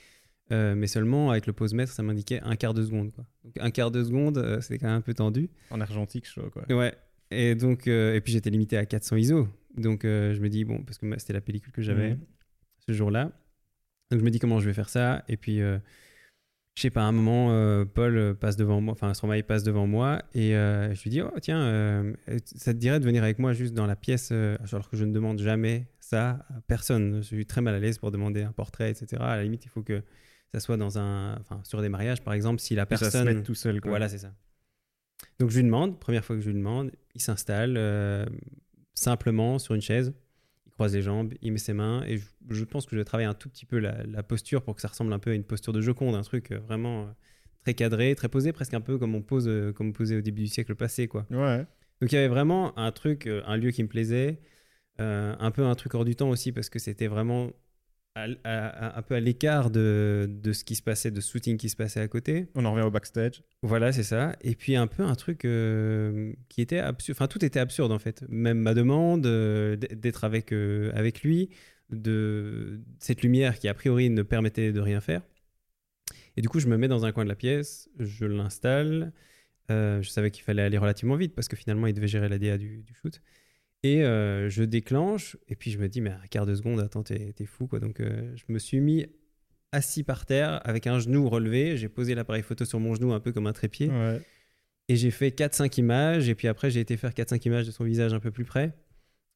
Euh, mais seulement avec le pose-mètre, ça m'indiquait un quart de seconde. Quoi. Donc un quart de seconde, euh, c'était quand même un peu tendu. En argentique, chaud, quoi. Ouais. Et donc, euh, et puis j'étais limité à 400 ISO. Donc euh, je me dis bon, parce que moi, c'était la pellicule que j'avais Mhm. ce jour-là. Donc je me dis comment je vais faire ça? Et puis je sais pas, à un moment, Paul passe devant moi, enfin Stromae passe devant moi et je lui dis oh tiens, ça te dirait de venir avec moi juste dans la pièce, alors que je ne demande jamais ça à personne. Je suis très mal à l'aise pour demander un portrait, etc. À la limite, il faut que ça soit dans un, enfin sur des mariages par exemple, si la Ça se personne met tout seul, quoi. voilà, c'est ça. Donc je lui demande, première fois que je lui demande, il s'installe euh, simplement sur une chaise, il croise les jambes, il met ses mains, et je, je pense que je vais travailler un tout petit peu la, la posture pour que ça ressemble un peu à une posture de Joconde, un truc euh, vraiment euh, très cadré, très posé, presque un peu comme on pose, comme on posait au début du siècle passé, quoi. Ouais. Donc il y avait vraiment un truc, un lieu qui me plaisait, euh, un peu un truc hors du temps aussi parce que c'était vraiment à- à- à- un peu à l'écart de, de ce qui se passait, de shooting qui se passait à côté. On en revient au backstage. Voilà, c'est ça. Et puis un peu un truc euh, qui était absurde. Enfin, tout était absurde en fait. Même ma demande euh, d'être avec, euh, avec lui, de cette lumière qui a priori ne permettait de rien faire. Et du coup, je me mets dans un coin de la pièce, je l'installe. Je savais qu'il fallait aller relativement vite parce que finalement, il devait gérer la DA du, du shoot. Et euh, je déclenche, et puis je me dis, mais un quart de seconde, attends, t'es t'es fou quoi. Donc euh, je me suis mis assis par terre avec un genou relevé. J'ai posé l'appareil photo sur mon genou un peu comme un trépied. Ouais. Et j'ai fait 4-5 images. Et puis après, j'ai été faire 4-5 images de son visage un peu plus près.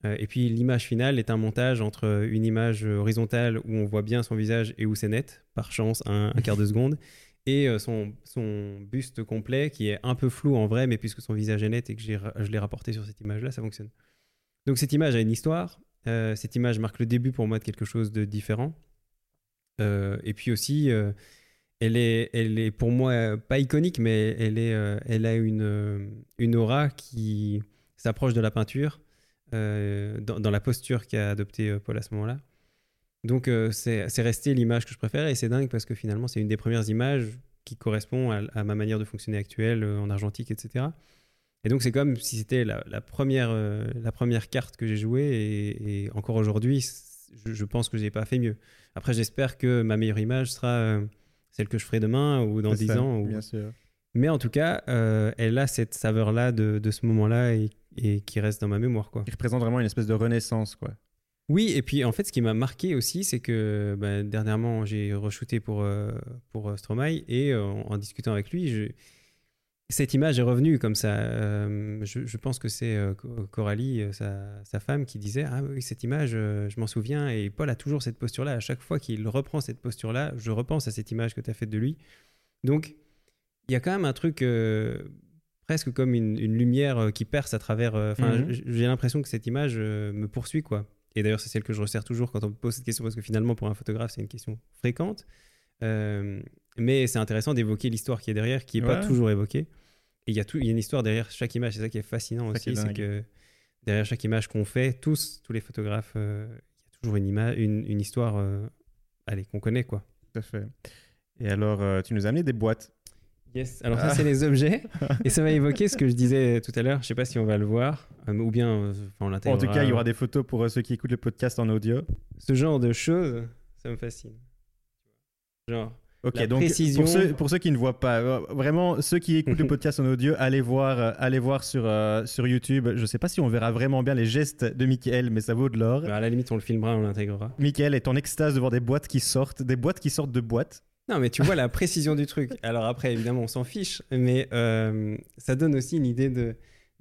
Euh, et puis l'image finale est un montage entre une image horizontale où on voit bien son visage et où c'est net, par chance, un, un quart de seconde, [laughs] et son, son buste complet qui est un peu flou en vrai, mais puisque son visage est net et que j'ai je l'ai rapporté sur cette image-là, ça fonctionne. Donc cette image a une histoire. Euh, cette image marque le début pour moi de quelque chose de différent. Euh, et puis aussi, euh, elle, est, elle est pour moi pas iconique, mais elle, est, elle a une, une aura qui s'approche de la peinture dans, la posture qu'a adoptée Paul à ce moment-là. Donc c'est resté l'image que je préfère et c'est dingue parce que finalement c'est une des premières images qui correspond à, ma manière de fonctionner actuelle en argentique, etc. Et donc c'est comme si c'était la, la première, euh, la première carte que j'ai jouée et, et encore aujourd'hui, je, je pense que je n'ai pas fait mieux. Après j'espère que ma meilleure image sera euh, celle que je ferai demain ou dans C'est 10 ça, ans. ou- Bien sûr. Mais en tout cas, euh, elle a cette saveur-là de, de ce moment-là et, et qui reste dans ma mémoire. Quoi. Il représente vraiment une espèce de renaissance, quoi. Oui, et puis en fait, ce qui m'a marqué aussi, c'est que bah, dernièrement, j'ai re-shooté pour, pour Stromae et en, en discutant avec lui, je- cette image est revenue comme ça. Euh, je, je pense que c'est euh, Co- Coralie, euh, sa, sa femme, qui disait Ah oui, cette image, je m'en souviens. Et Paul a toujours cette posture-là. À chaque fois qu'il reprend cette posture-là, je repense à cette image que tu as faite de lui. Donc, il y a quand même un truc presque comme une, une lumière qui perce à travers. Enfin, Mhm. j'ai l'impression que cette image me poursuit, quoi. Et d'ailleurs, c'est celle que je resserre toujours quand on me pose cette question, parce que finalement, pour un photographe, c'est une question fréquente. Mais c'est intéressant d'évoquer l'histoire qui est derrière, qui n'est pas toujours évoquée. Il y, a tout- y a une histoire derrière chaque image. C'est ça qui est fascinant Ça aussi, c'est que derrière chaque image qu'on fait, tous, tous les photographes, euh, il y a toujours une, image, une, une histoire euh, allez, qu'on connaît, quoi. Tout à fait. Et alors, euh, tu nous as amené des boîtes. Yes. Alors Ah. ça, c'est les objets. [laughs] Et ça va évoquer ce que je disais tout à l'heure. Je sais pas si on va le voir. ou bien on En l'intégrera. tout cas, il y aura des photos pour ceux qui écoutent le podcast en audio. Ce genre de choses, ça me fascine. Genre, Ok, La donc précision- pour ceux, pour ceux qui ne voient pas, euh, vraiment ceux qui écoutent le [laughs] podcast en audio, allez voir, euh, allez voir sur, euh, sur YouTube. Je ne sais pas si on verra vraiment bien les gestes de Michael, mais ça vaut de l'or. à la limite, on le filmera, on l'intégrera. Michael est en extase de voir des boîtes qui sortent, des boîtes qui sortent de boîtes. Non, mais tu vois la précision du truc. Alors après, évidemment, on s'en fiche, mais euh, ça donne aussi une idée de.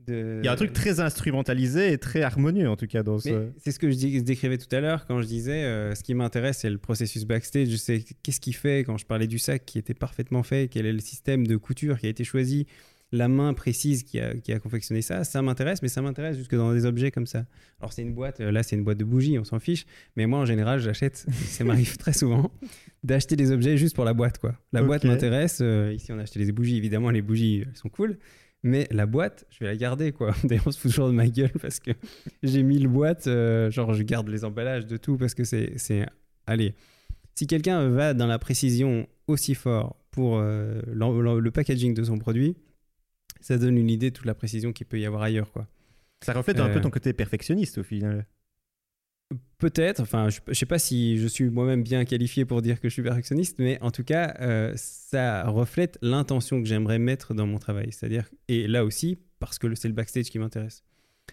De... Il y a un truc très instrumentalisé et très harmonieux en tout cas dans ce. C'est ce que je, dis- je décrivais tout à l'heure quand je disais euh, ce qui m'intéresse, c'est le processus backstage. Je sais qu'est-ce qu'il fait quand je parlais du sac qui était parfaitement fait, quel est le système de couture qui a été choisi, la main précise qui a, qui a confectionné ça. Ça m'intéresse, mais ça m'intéresse jusque dans des objets comme ça. Alors, c'est une boîte, euh, là, c'est une boîte de bougies, on s'en fiche. Mais moi, en général, j'achète, [laughs] ça m'arrive très souvent, d'acheter des objets juste pour la boîte, quoi. La boîte m'intéresse. euh, ici, on a acheté des bougies, évidemment, les bougies, elles sont cool. Mais la boîte, je vais la garder, quoi. [laughs] D'ailleurs, on se fout toujours de ma gueule parce que [laughs] j'ai mille boîtes. euh, genre, je garde les emballages de tout parce que c'est. c'est- Allez, si quelqu'un va dans la précision aussi fort pour euh, le packaging de son produit, ça donne une idée de toute la précision qu'il peut y avoir ailleurs, quoi. Ça reflète un Euh, peu ton côté perfectionniste au final. Peut-être, enfin, je, je sais pas si je suis moi-même bien qualifié pour dire que je suis perfectionniste, mais en tout cas, euh, ça reflète l'intention que j'aimerais mettre dans mon travail. C'est-à-dire, et là aussi, parce que c'est le backstage qui m'intéresse.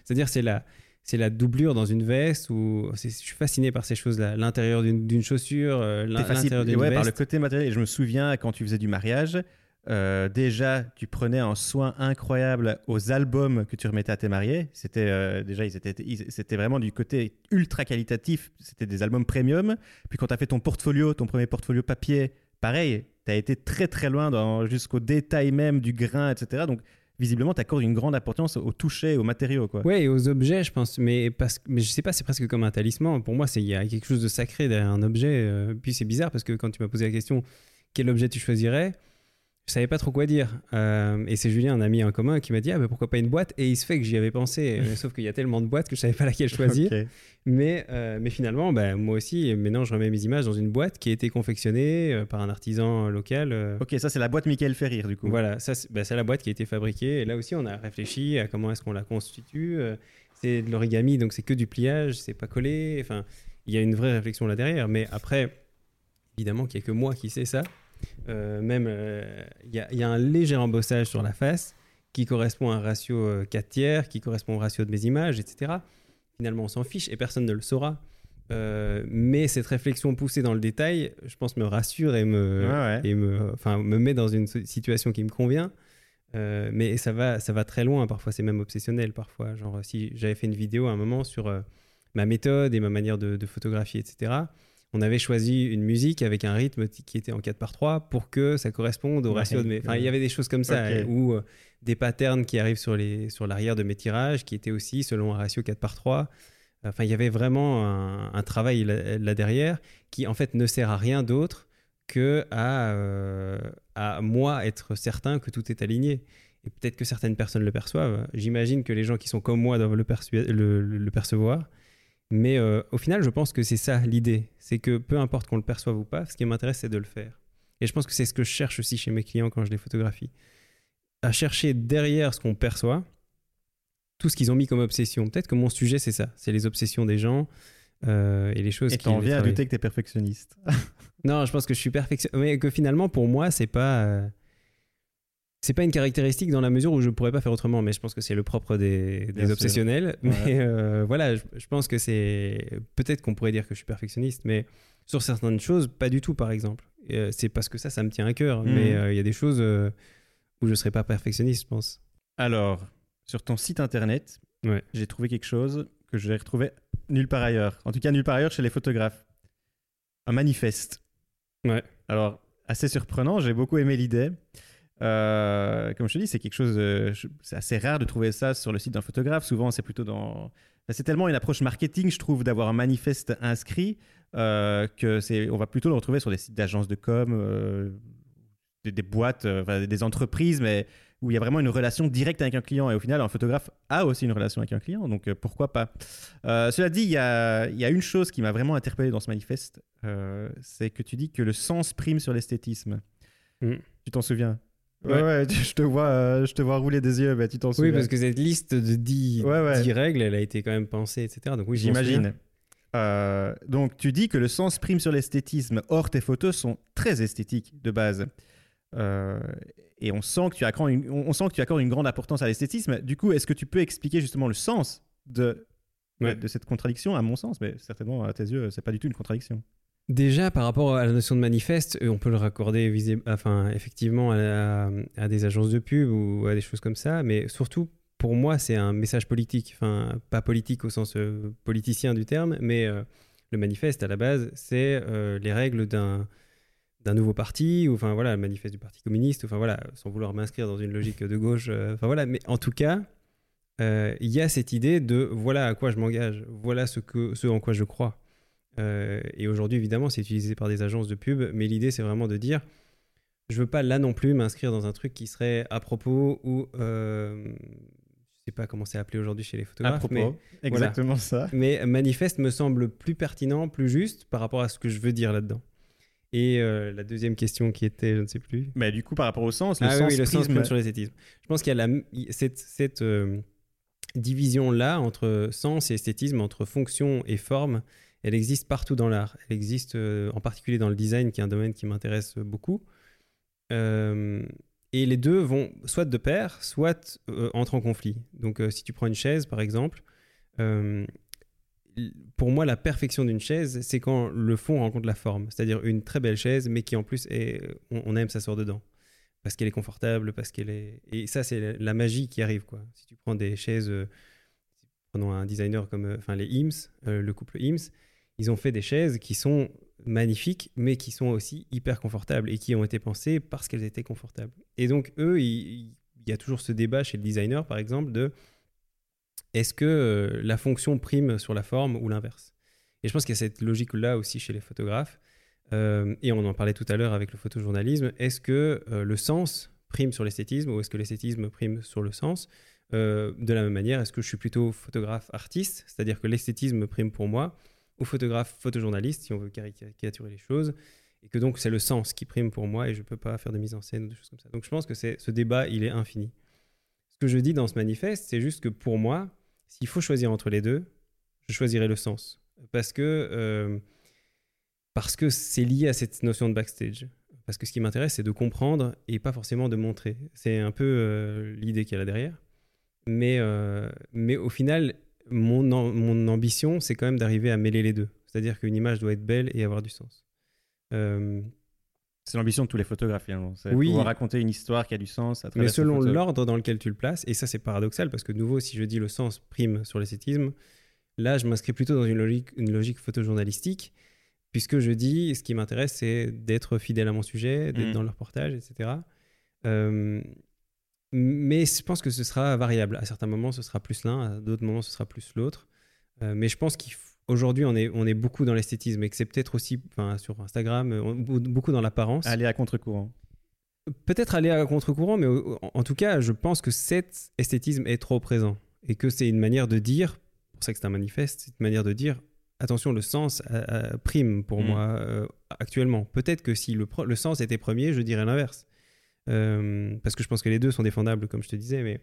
C'est-à-dire, c'est la, c'est la doublure dans une veste ou je suis fasciné par ces choses-là. L'intérieur d'une chaussure, euh, l'intérieur d'une ouais, par le veste. côté matériel. Et je me souviens quand tu faisais du mariage, euh, déjà tu prenais un soin incroyable aux albums que tu remettais à tes mariés. C'était euh, déjà ils étaient, c'était vraiment du côté ultra qualitatif. C'était des albums premium. Puis quand tu as fait ton portfolio, ton premier portfolio papier, pareil, tu as été très très loin jusqu'au détail même du grain, etc. Donc visiblement, tu accordes une grande importance au toucher, aux matériaux. Quoi. Aux objets, je pense. Mais, parce, mais je sais pas, c'est presque comme un talisman. Pour moi, il y a quelque chose de sacré derrière un objet. euh, puis c'est bizarre parce que quand tu m'as posé la question, quel objet tu choisirais je savais pas trop quoi dire. Euh, et c'est Julien, un ami en commun, qui m'a dit ah, mais pourquoi pas une boîte? Et il se fait que j'y avais pensé. Euh, [laughs] Sauf qu'il y a tellement de boîtes que je savais pas laquelle choisir. Mais, euh, mais finalement, bah, moi aussi, maintenant, je remets mes images dans une boîte qui a été confectionnée euh, par un artisan local. Ok, ça c'est la boîte Michael Ferrir du coup. voilà, ça, c'est bah, c'est la boîte qui a été fabriquée. Et là aussi, on a réfléchi à comment est-ce qu'on la constitue. C'est de l'origami, donc c'est que du pliage, c'est pas collé. Enfin, il y a une vraie réflexion là derrière. Mais après, évidemment qu'il n'y a que moi qui sais ça. Euh, même, euh, il y, a- il y a un léger embossage sur la face qui correspond à un ratio euh, 4 tiers, qui correspond au ratio de mes images, etc. Finalement, on s'en fiche et personne ne le saura. Euh, mais cette réflexion poussée dans le détail, je pense, me rassure et me, ouais. et me, enfin, me met dans une situation qui me convient. Euh, mais ça va, ça va très loin. Parfois, c'est même obsessionnel. Parfois, genre si j'avais fait une vidéo à un moment sur euh, ma méthode et ma manière de, de photographier, etc. On avait choisi une musique avec un rythme qui était en 4 par 3 pour que ça corresponde au Ouais, ratio de mes. Enfin, il y avait des choses comme ça ou euh, des patterns qui arrivent sur les sur l'arrière de mes tirages qui étaient aussi selon un ratio 4 par 3 Enfin, il y avait vraiment un, un travail là, là derrière qui en fait ne sert à rien d'autre que à, euh, à moi être certain que tout est aligné. Et peut-être que certaines personnes le perçoivent. J'imagine que les gens qui sont comme moi doivent le, perçu- le- le- le percevoir. Mais euh, au final, je pense que c'est ça l'idée. C'est que peu importe qu'on le perçoive ou pas, ce qui m'intéresse, c'est de le faire. Et je pense que c'est ce que je cherche aussi chez mes clients quand je les photographie. À chercher derrière ce qu'on perçoit, tout ce qu'ils ont mis comme obsession. Peut-être que mon sujet, c'est ça. C'est les obsessions des gens euh, et les choses Et qui t'en les viens à douter que t'es perfectionniste. Non, je pense que je suis perfectionniste. Mais que finalement, pour moi, c'est pas. euh, C'est pas une caractéristique dans la mesure où je pourrais pas faire autrement, mais je pense que c'est le propre des, obsessionnels. Ouais. Mais euh, voilà, je, je pense que c'est. Peut-être qu'on pourrait dire que je suis perfectionniste, mais sur certaines choses, pas du tout, par exemple. Euh, c'est parce que ça, ça me tient à cœur. Mhm. Mais euh, il y a des choses où je serais pas perfectionniste, je pense. Alors, sur ton site internet, Ouais. j'ai trouvé quelque chose que je n'ai retrouvé nulle part ailleurs. En tout cas, nulle part ailleurs chez les photographes. Un manifeste. Ouais. Alors, assez surprenant, j'ai beaucoup aimé l'idée. Euh, comme je te dis, c'est quelque chose. de- je- c'est assez rare de trouver ça sur le site d'un photographe. Souvent, c'est plutôt dans. C'est tellement une approche marketing, je trouve, d'avoir un manifeste inscrit euh, que c'est. On va plutôt le retrouver sur des sites d'agences de com, euh, des, des boîtes, euh, enfin, des entreprises, mais où il y a vraiment une relation directe avec un client. Et au final, un photographe a aussi une relation avec un client, donc euh, pourquoi pas. Euh, cela dit, il y a, il y a une chose qui m'a vraiment interpellé dans ce manifeste, euh, c'est que tu dis que le sens prime sur l'esthétisme. Mm. Tu t'en souviens? Ouais. Ouais, [laughs] je te vois, euh, je te vois rouler des yeux, mais tu t'en souviens. Oui, parce que cette liste de 10, Ouais, ouais. 10 règles, elle a été quand même pensée, etc. Donc oui. J'imagine. Euh, donc, tu dis que le sens prime sur l'esthétisme. Or, tes photos sont très esthétiques de base. Euh, et on sent, que tu accordes une, on sent que tu accordes une grande importance à l'esthétisme. Du coup, est-ce que tu peux expliquer justement le sens de, Ouais. de cette contradiction, à mon sens? Mais certainement, à tes yeux, c'est pas du tout une contradiction. Déjà, par rapport à la notion de manifeste, euh, on peut le raccorder enfin, effectivement à, des agences de pub ou à des choses comme ça, mais surtout, pour moi, c'est un message politique. Enfin, pas politique au sens euh, politicien du terme, mais euh, le manifeste, à la base, c'est les règles d'un nouveau parti, ou enfin voilà, le manifeste du Parti communiste, enfin voilà, sans vouloir m'inscrire dans une logique de gauche, enfin voilà, mais en tout cas, il y a cette idée de voilà à quoi je m'engage, voilà ce en quoi je crois. Euh, et aujourd'hui, évidemment, c'est utilisé par des agences de pub, mais l'idée, c'est vraiment de dire je veux pas là non plus m'inscrire dans un truc qui serait à propos ou euh, je sais pas comment c'est appelé aujourd'hui chez les À photographes, propos, mais, exactement ça. mais manifeste me semble plus pertinent, plus juste par rapport à ce que je veux dire là-dedans. Et euh, la deuxième question qui était, je ne sais plus. Mais du coup, par rapport au sens, le Ah sens oui, le sens prisme- sur l'esthétisme. Je pense qu'il y a la, cette, cette euh, division-là entre sens et esthétisme, entre fonction et forme, elle existe partout dans l'art. Elle existe euh, en particulier dans le design, qui est un domaine qui m'intéresse beaucoup. Euh, et les deux vont soit de pair, soit euh, entrent en conflit. Donc euh, si tu prends une chaise, par exemple, euh, pour moi, la perfection d'une chaise, c'est quand le fond rencontre la forme. C'est-à-dire une très belle chaise, mais qui en plus, est, on, on aime s'asseoir dedans. Parce qu'elle est confortable, parce qu'elle est... Et ça, c'est la- magie qui arrive, quoi. Si tu prends des chaises... euh, prenons un designer comme... euh, Enfin, les euh, le couple Eames, ils ont fait des chaises qui sont magnifiques, mais qui sont aussi hyper confortables et qui ont été pensées parce qu'elles étaient confortables. Et donc, eux, il y a toujours ce débat chez le designer, par exemple, de est-ce que euh, la fonction prime sur la forme ou l'inverse? Et je pense qu'il y a cette logique-là aussi chez les photographes. Euh, et on en parlait tout à l'heure avec le photojournalisme. Est-ce que euh, le sens prime sur l'esthétisme ou est-ce que l'esthétisme prime sur le sens? De la même manière, est-ce que je suis plutôt photographe-artiste, c'est-à-dire que l'esthétisme prime pour moi, ou photographe photojournaliste, si on veut caricaturer les choses, et que donc c'est le sens qui prime pour moi et je ne peux pas faire de mise en scène ou des choses comme ça. Donc je pense que ce débat, il est infini. Ce que je dis dans ce manifeste, c'est juste que pour moi, s'il faut choisir entre les deux, je choisirais le sens. Parce que euh, parce que c'est lié à cette notion de backstage. Parce que ce qui m'intéresse, c'est de comprendre et pas forcément de montrer. C'est un peu euh, l'idée qu'il y a là derrière. Mais, euh, mais au final, mon, mon ambition, c'est quand même d'arriver à mêler les deux. C'est-à-dire qu'une image doit être belle et avoir du sens. Euh, C'est l'ambition de tous les photographes, finalement. C'est Oui. pouvoir raconter une histoire qui a du sens à mais selon l'ordre dans lequel tu le places, et ça c'est paradoxal parce que de nouveau, si je dis le sens prime sur l'esthétisme, là je m'inscris plutôt dans une logique, une logique photojournalistique, puisque je dis ce qui m'intéresse c'est d'être fidèle à mon sujet, d'être Mhm. dans le reportage, etc. Euh, mais je pense que ce sera variable. À certains moments, ce sera plus l'un, à d'autres moments, ce sera plus l'autre. Euh, mais je pense qu'aujourd'hui, on est, on est beaucoup dans l'esthétisme et que c'est peut-être aussi, enfin, sur Instagram, on- beaucoup dans l'apparence. Aller à contre-courant. Peut-être aller à contre-courant, mais en en tout cas, je pense que cet esthétisme est trop présent et que c'est une manière de dire, pour ça que c'est un manifeste, c'est une manière de dire attention, le sens euh, euh, prime pour Mm. moi euh, actuellement. Peut-être que si le sens était premier, je dirais l'inverse. Euh, parce que je pense que les deux sont défendables, comme je te disais, mais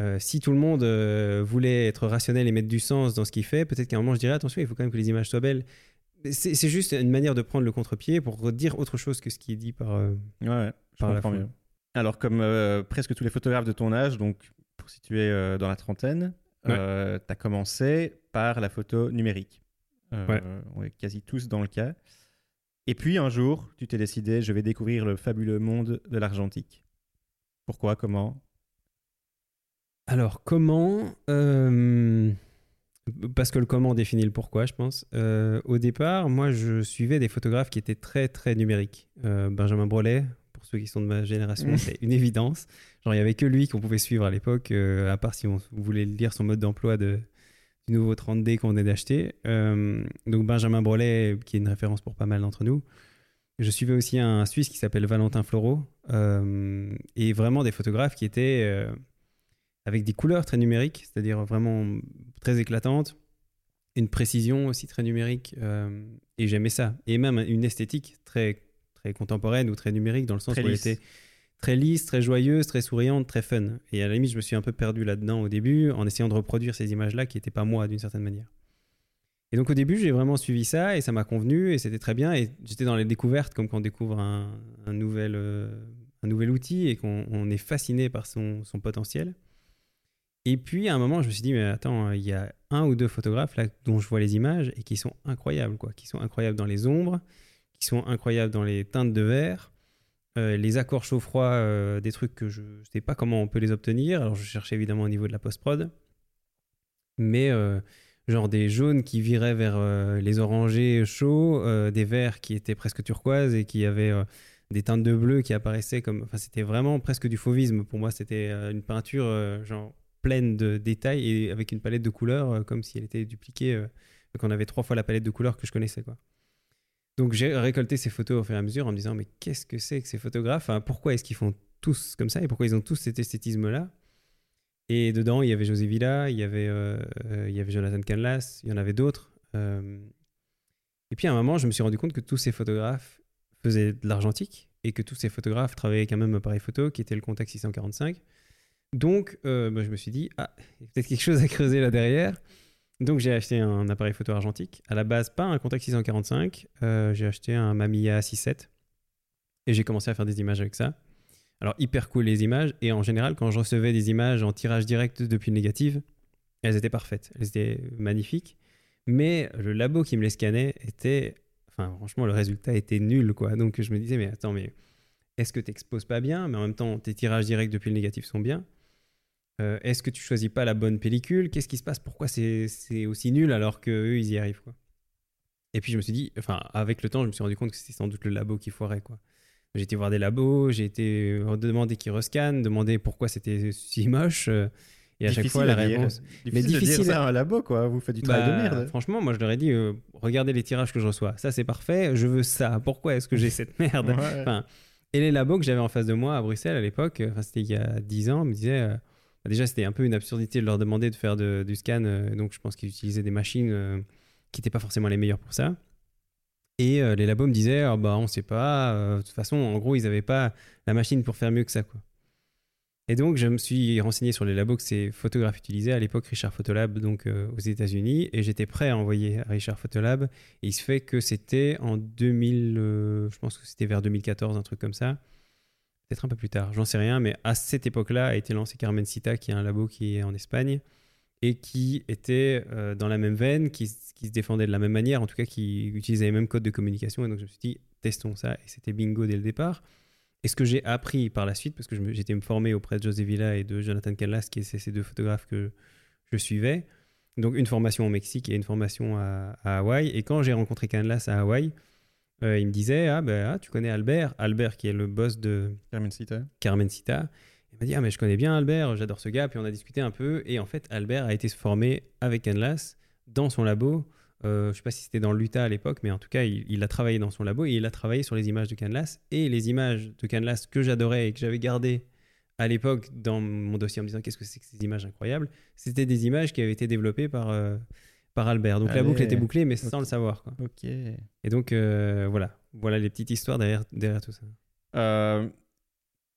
euh, si tout le monde euh, voulait être rationnel et mettre du sens dans ce qu'il fait, peut-être qu'à un moment je dirais attention, il faut quand même que les images soient belles. C'est juste une manière de prendre le contre-pied pour dire autre chose que ce qui est dit par. euh, Ouais, ouais, je Par la comprends mieux. Alors, comme presque tous les photographes de ton âge, donc pour situer dans la trentaine, tu as commencé par la photo numérique. Ouais. On est quasi tous dans le cas. Et puis un jour, tu t'es décidé, je vais découvrir le fabuleux monde de l'argentique. Pourquoi Comment? Alors, comment euh, Parce que le comment définit le pourquoi, je pense. Euh, au départ, moi, je suivais des photographes qui étaient très, très numériques. Euh, Benjamin Brolet, pour ceux qui sont de ma génération, Mmh. c'est une évidence. Genre, il n'y avait que lui qu'on pouvait suivre à l'époque, euh, à part si on voulait lire son mode d'emploi de, du nouveau 30D qu'on venait d'acheter. Euh, donc, Benjamin Brolet, qui est une référence pour pas mal d'entre nous. Je suivais aussi un Suisse qui s'appelle Valentin Floreau, euh, et vraiment des photographes qui étaient euh, avec des couleurs très numériques, c'est-à-dire vraiment très éclatantes, une précision aussi très numérique, et j'aimais ça. Et même une esthétique très, très contemporaine ou très numérique, dans le sens Très où elle lisse. était très lisse, très joyeuse, très souriante, très fun. Et à la limite, je me suis un peu perdu là-dedans au début, en essayant de reproduire ces images-là qui n'étaient pas moi d'une certaine manière. Et donc au début, j'ai vraiment suivi ça et ça m'a convenu et c'était très bien. Et j'étais dans les découvertes, comme quand on découvre un, nouvel, euh, un nouvel outil et qu'on on est fasciné par son, son potentiel. Et puis à un moment, je me suis dit, mais attends, il y a un ou deux photographes là dont je vois les images et qui sont incroyables, quoi. Qui sont incroyables dans les ombres, qui sont incroyables dans les teintes de verre. Euh, les accords chaud-froid, euh, des trucs que je ne sais pas comment on peut les obtenir. Alors je cherchais évidemment au niveau de la post-prod. Mais euh, genre des jaunes qui viraient vers les orangés chauds, des verts qui étaient presque turquoises et qui avaient des teintes de bleu qui apparaissaient comme. Enfin, c'était vraiment presque du fauvisme. Pour moi, c'était une peinture genre pleine de détails et avec une palette de couleurs comme si elle était dupliquée. qu'on avait trois fois la palette de couleurs que je connaissais, quoi. Donc j'ai récolté ces photos au fur et à mesure en me disant mais qu'est-ce que c'est que ces photographes? Pourquoi est-ce qu'ils font tous comme ça et pourquoi ils ont tous cet esthétisme-là? Et dedans, il y avait José Villa, il y avait, euh, euh, il y avait Jonathan Canlas, il y en avait d'autres. Euh, et puis à un moment, je me suis rendu compte que tous ces photographes faisaient de l'argentique et que tous ces photographes travaillaient avec un même appareil photo qui était le Contact 645. Donc bah, je me suis dit, ah, il y a peut-être quelque chose à creuser là derrière. Donc j'ai acheté un appareil photo argentique. À la base, pas un Contact 645, euh, j'ai acheté un Mamiya 6.7 et j'ai commencé à faire des images avec ça. Alors hyper cool les images et en général quand je recevais des images en tirage direct depuis le négative, elles étaient parfaites, elles étaient magnifiques. Mais le labo qui me les scannait était, enfin franchement le résultat était nul quoi. Donc je me disais mais attends mais est-ce que tu n'exposes pas bien, mais en même temps tes tirages directs depuis le négatif sont bien Euh, Est-ce que tu choisis pas la bonne pellicule? Qu'est-ce qui se passe? Pourquoi c'est aussi nul alors que eux ils y arrivent quoi? Et puis je me suis dit, enfin avec le temps je me suis rendu compte que c'était sans doute le labo qui foirait quoi. J'ai été voir des labos, j'ai été euh, demander qu'ils rescannent, demander pourquoi c'était si moche. euh, et à chaque fois, la à réponse. Difficile, Mais de difficile ça à- un labo, quoi. Vous faites du travail de Bah, merde. Franchement, moi, je leur ai dit euh, regardez les tirages que je reçois. Ça, c'est parfait. Je veux ça. Pourquoi est-ce que j'ai cette merde? Ouais. Enfin, Et les labos que j'avais en face de moi à Bruxelles à l'époque, enfin, c'était il y a 10 ans, me disaient. Bah, déjà, c'était un peu une absurdité de leur demander de faire du scan. euh, donc, je pense qu'ils utilisaient des machines euh, qui n'étaient pas forcément les meilleures pour ça. Et euh, les labos me disaient Ah bah, on sait pas. de toute façon, en gros, ils n'avaient pas la machine pour faire mieux que ça. Quoi. Et donc, je me suis renseigné sur les labos que ces photographes utilisaient. À l'époque, Richard Photolab, donc aux États-Unis. Et j'étais prêt à envoyer à Richard Photolab. Et il se fait que c'était en 2000, euh, je pense que c'était vers 2014, un truc comme ça. Peut-être un peu plus tard, j'en sais rien. Mais à cette époque-là a été lancé Carmen Cita, qui est un labo qui est en Espagne. Et qui était euh, dans la même veine, qui, se défendait de la même manière, en tout cas qui utilisait les mêmes codes de communication. Et donc, je me suis dit, testons ça. Et c'était bingo dès le départ. Et ce que j'ai appris par la suite, parce que j'étais me former auprès de José Villa et de Jonathan Callas, qui étaient ces deux photographes que je suivais. Donc une formation au Mexique et une formation à, Hawaï. Et quand j'ai rencontré Canlas à Hawaï, il me disait ah ben ah, tu connais Albert, Albert qui est le boss de Carmen Cita. Carmen Cita. Il m'a dit ah mais je connais bien Albert, j'adore ce gars. Puis on a discuté un peu et en fait Albert a été se former avec Canlas dans son labo. Euh, je sais pas si c'était dans l'Utah à l'époque, mais en tout cas il, il a travaillé dans son labo et il a travaillé sur les images de Canlas et les images de Canlas que j'adorais et que j'avais gardées à l'époque dans mon dossier en me disant qu'est-ce que c'est que ces images incroyables? C'était des images qui avaient été développées par euh, par Albert. Donc la boucle était bouclée mais sans le savoir. Quoi. Ok. Et donc euh, voilà, voilà les petites histoires derrière derrière tout ça. Euh,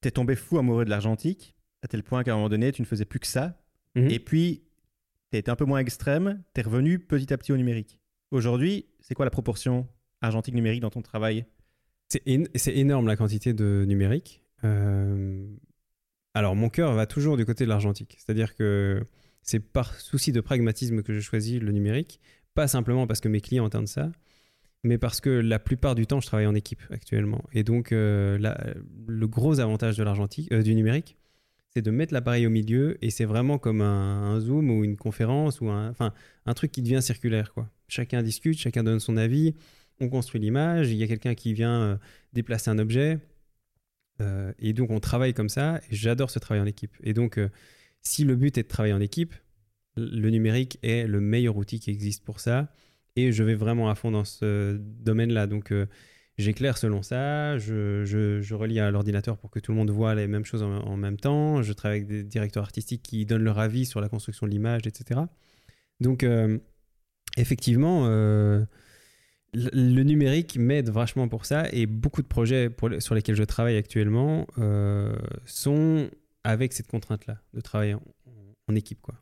T'es tombé fou amoureux de l'argentique, à tel point qu'à un moment donné, tu ne faisais plus que ça. Mhm. Et puis, t'as été un peu moins extrême, t'es revenu petit à petit au numérique. Aujourd'hui, c'est quoi la proportion argentique-numérique dans ton travail? C'est énorme la quantité de numérique. Euh, Alors, mon cœur va toujours du côté de l'argentique. C'est-à-dire que c'est par souci de pragmatisme que je choisis le numérique. Pas simplement parce que mes clients entendent ça, mais parce que la plupart du temps, je travaille en équipe actuellement. Et donc, euh, le gros avantage de euh, du numérique, c'est de mettre l'appareil au milieu et c'est vraiment comme un, Zoom ou une conférence ou un, enfin, un truc qui devient circulaire. Quoi. Chacun discute, chacun donne son avis, on construit l'image, il y a quelqu'un qui vient euh, déplacer un objet. Et donc on travaille comme ça et j'adore ce travail en équipe. Et donc si le but est de travailler en équipe, le numérique est le meilleur outil qui existe pour ça. Et je vais vraiment à fond dans ce domaine-là. Donc j'éclaire selon ça, je, je, relie à l'ordinateur pour que tout le monde voit les mêmes choses en, même temps, je travaille avec des directeurs artistiques qui donnent leur avis sur la construction de l'image, etc. Donc, euh, effectivement, euh, le numérique m'aide vachement pour ça et beaucoup de projets sur lesquels je travaille actuellement euh, sont avec cette contrainte-là, de travailler en, équipe. Quoi.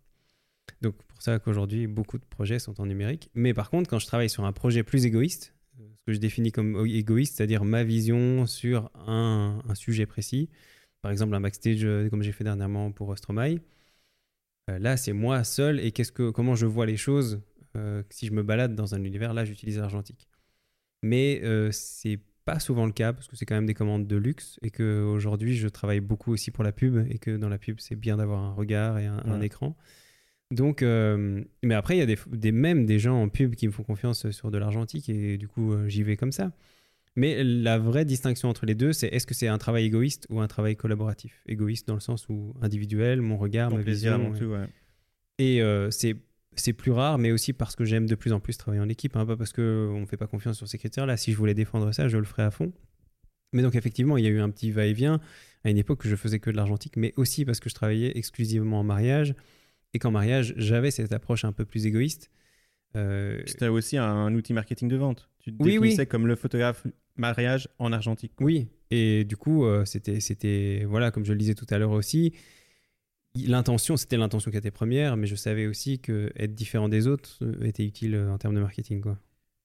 Donc, pour ça qu'aujourd'hui, beaucoup de projets sont en numérique. Mais par contre, quand je travaille sur un projet plus égoïste, ce que je définis comme égoïste, c'est-à-dire ma vision sur un, sujet précis. Par exemple, un backstage, euh, comme j'ai fait dernièrement pour Stromae. Euh, là, c'est moi seul et qu'est-ce que, comment je vois les choses. Euh, si je me balade dans un univers, là, j'utilise l'argentique. Mais c'est pas souvent le cas parce que c'est quand même des commandes de luxe et qu'aujourd'hui, je travaille beaucoup aussi pour la pub et que dans la pub, c'est bien d'avoir un regard et un écran. Donc, euh, mais après, il y a des, des, même des gens en pub qui me font confiance sur de l'argentique et du coup, euh, j'y vais comme ça. Mais la vraie distinction entre les deux, c'est est-ce que c'est un travail égoïste ou un travail collaboratif? Égoïste dans le sens où individuel, mon regard, mon tout, ouais. Et euh, c'est c'est plus rare, mais aussi parce que j'aime de plus en plus travailler en équipe, hein, pas parce qu'on ne me fait pas confiance sur ces critères-là. Si je voulais défendre ça, je le ferais à fond. Mais donc effectivement, il y a eu un petit va-et-vient à une époque où je faisais que de l'argentique, mais aussi parce que je travaillais exclusivement en mariage et qu'en mariage, j'avais cette approche un peu plus égoïste. Euh... C'était aussi un, outil marketing de vente. Tu te oui, définissais comme le photographe mariage en argentique. Oui, et du coup, euh, c'était, c'était, voilà, comme je le disais tout à l'heure aussi, l'intention, c'était l'intention qui était première, mais je savais aussi que être différent des autres euh, était utile euh, en termes de marketing. Quoi.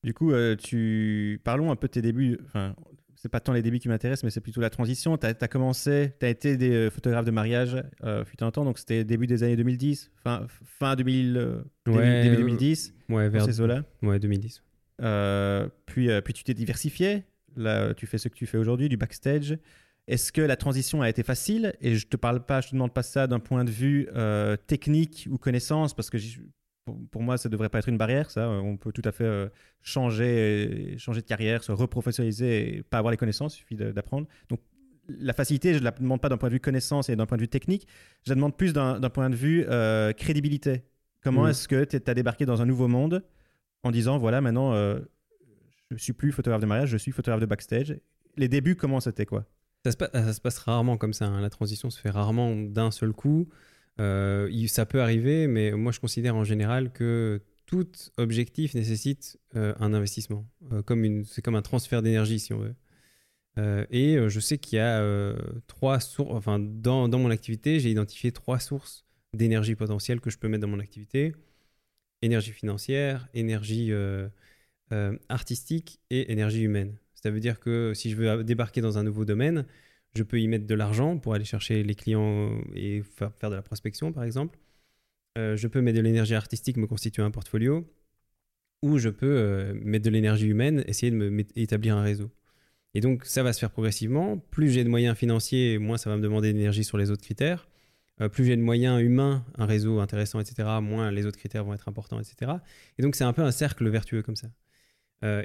Du coup, tu... parlons un peu de tes débuts. Enfin, c'est pas tant les débuts qui m'intéressent, mais c'est plutôt la transition. Tu as, commencé, tu as été des euh, photographes de mariage, euh, fut un temps, donc c'était début des années 2010, fin, fin 2000, euh, début, 2010, ouais, vers ces eaux-là. Ouais, 2010. puis, puis tu t'es diversifié. Là, tu fais ce que tu fais aujourd'hui, du backstage. Est-ce que la transition a été facile? Et je te parle pas, je te demande pas ça d'un point de vue technique ou connaissance, parce que pour, moi, ça ne devrait pas être une barrière, ça. On peut tout à fait euh, changer, changer de carrière, se reprofessionnaliser et pas avoir les connaissances, il suffit d'apprendre. Donc, la facilité, je ne la demande pas d'un point de vue connaissance et d'un point de vue technique, je la demande plus d'un point de vue euh, crédibilité. Comment mmh. est-ce que tu as débarqué dans un nouveau monde en disant, voilà, maintenant, euh, je suis plus photographe de mariage, je suis photographe de backstage. Les débuts, comment c'était quoi? Ça se, passe, ça se, passe rarement comme ça. Hein. La transition se fait rarement d'un seul coup. Euh, ça peut arriver, mais moi je considère en général que tout objectif nécessite euh, un investissement. Euh, comme c'est comme un transfert d'énergie, si on veut. et je sais qu'il y a trois sources, enfin, dans, dans mon activité, j'ai identifié trois sources d'énergie potentielle que je peux mettre dans mon activité énergie financière, énergie artistique et énergie humaine. Ça veut dire que si je veux débarquer dans un nouveau domaine, je peux y mettre de l'argent pour aller chercher les clients et faire, de la prospection, par exemple. Euh, je peux mettre de l'énergie artistique, me constituer un portfolio. Ou je peux euh, mettre de l'énergie humaine, essayer de me établir un réseau. Et donc, ça va se faire progressivement. Plus j'ai de moyens financiers, moins ça va me demander d'énergie sur les autres critères. Euh, plus j'ai de moyens humains, un réseau intéressant, etc., moins les autres critères vont être importants, etc. Et donc, c'est un peu un cercle vertueux comme ça.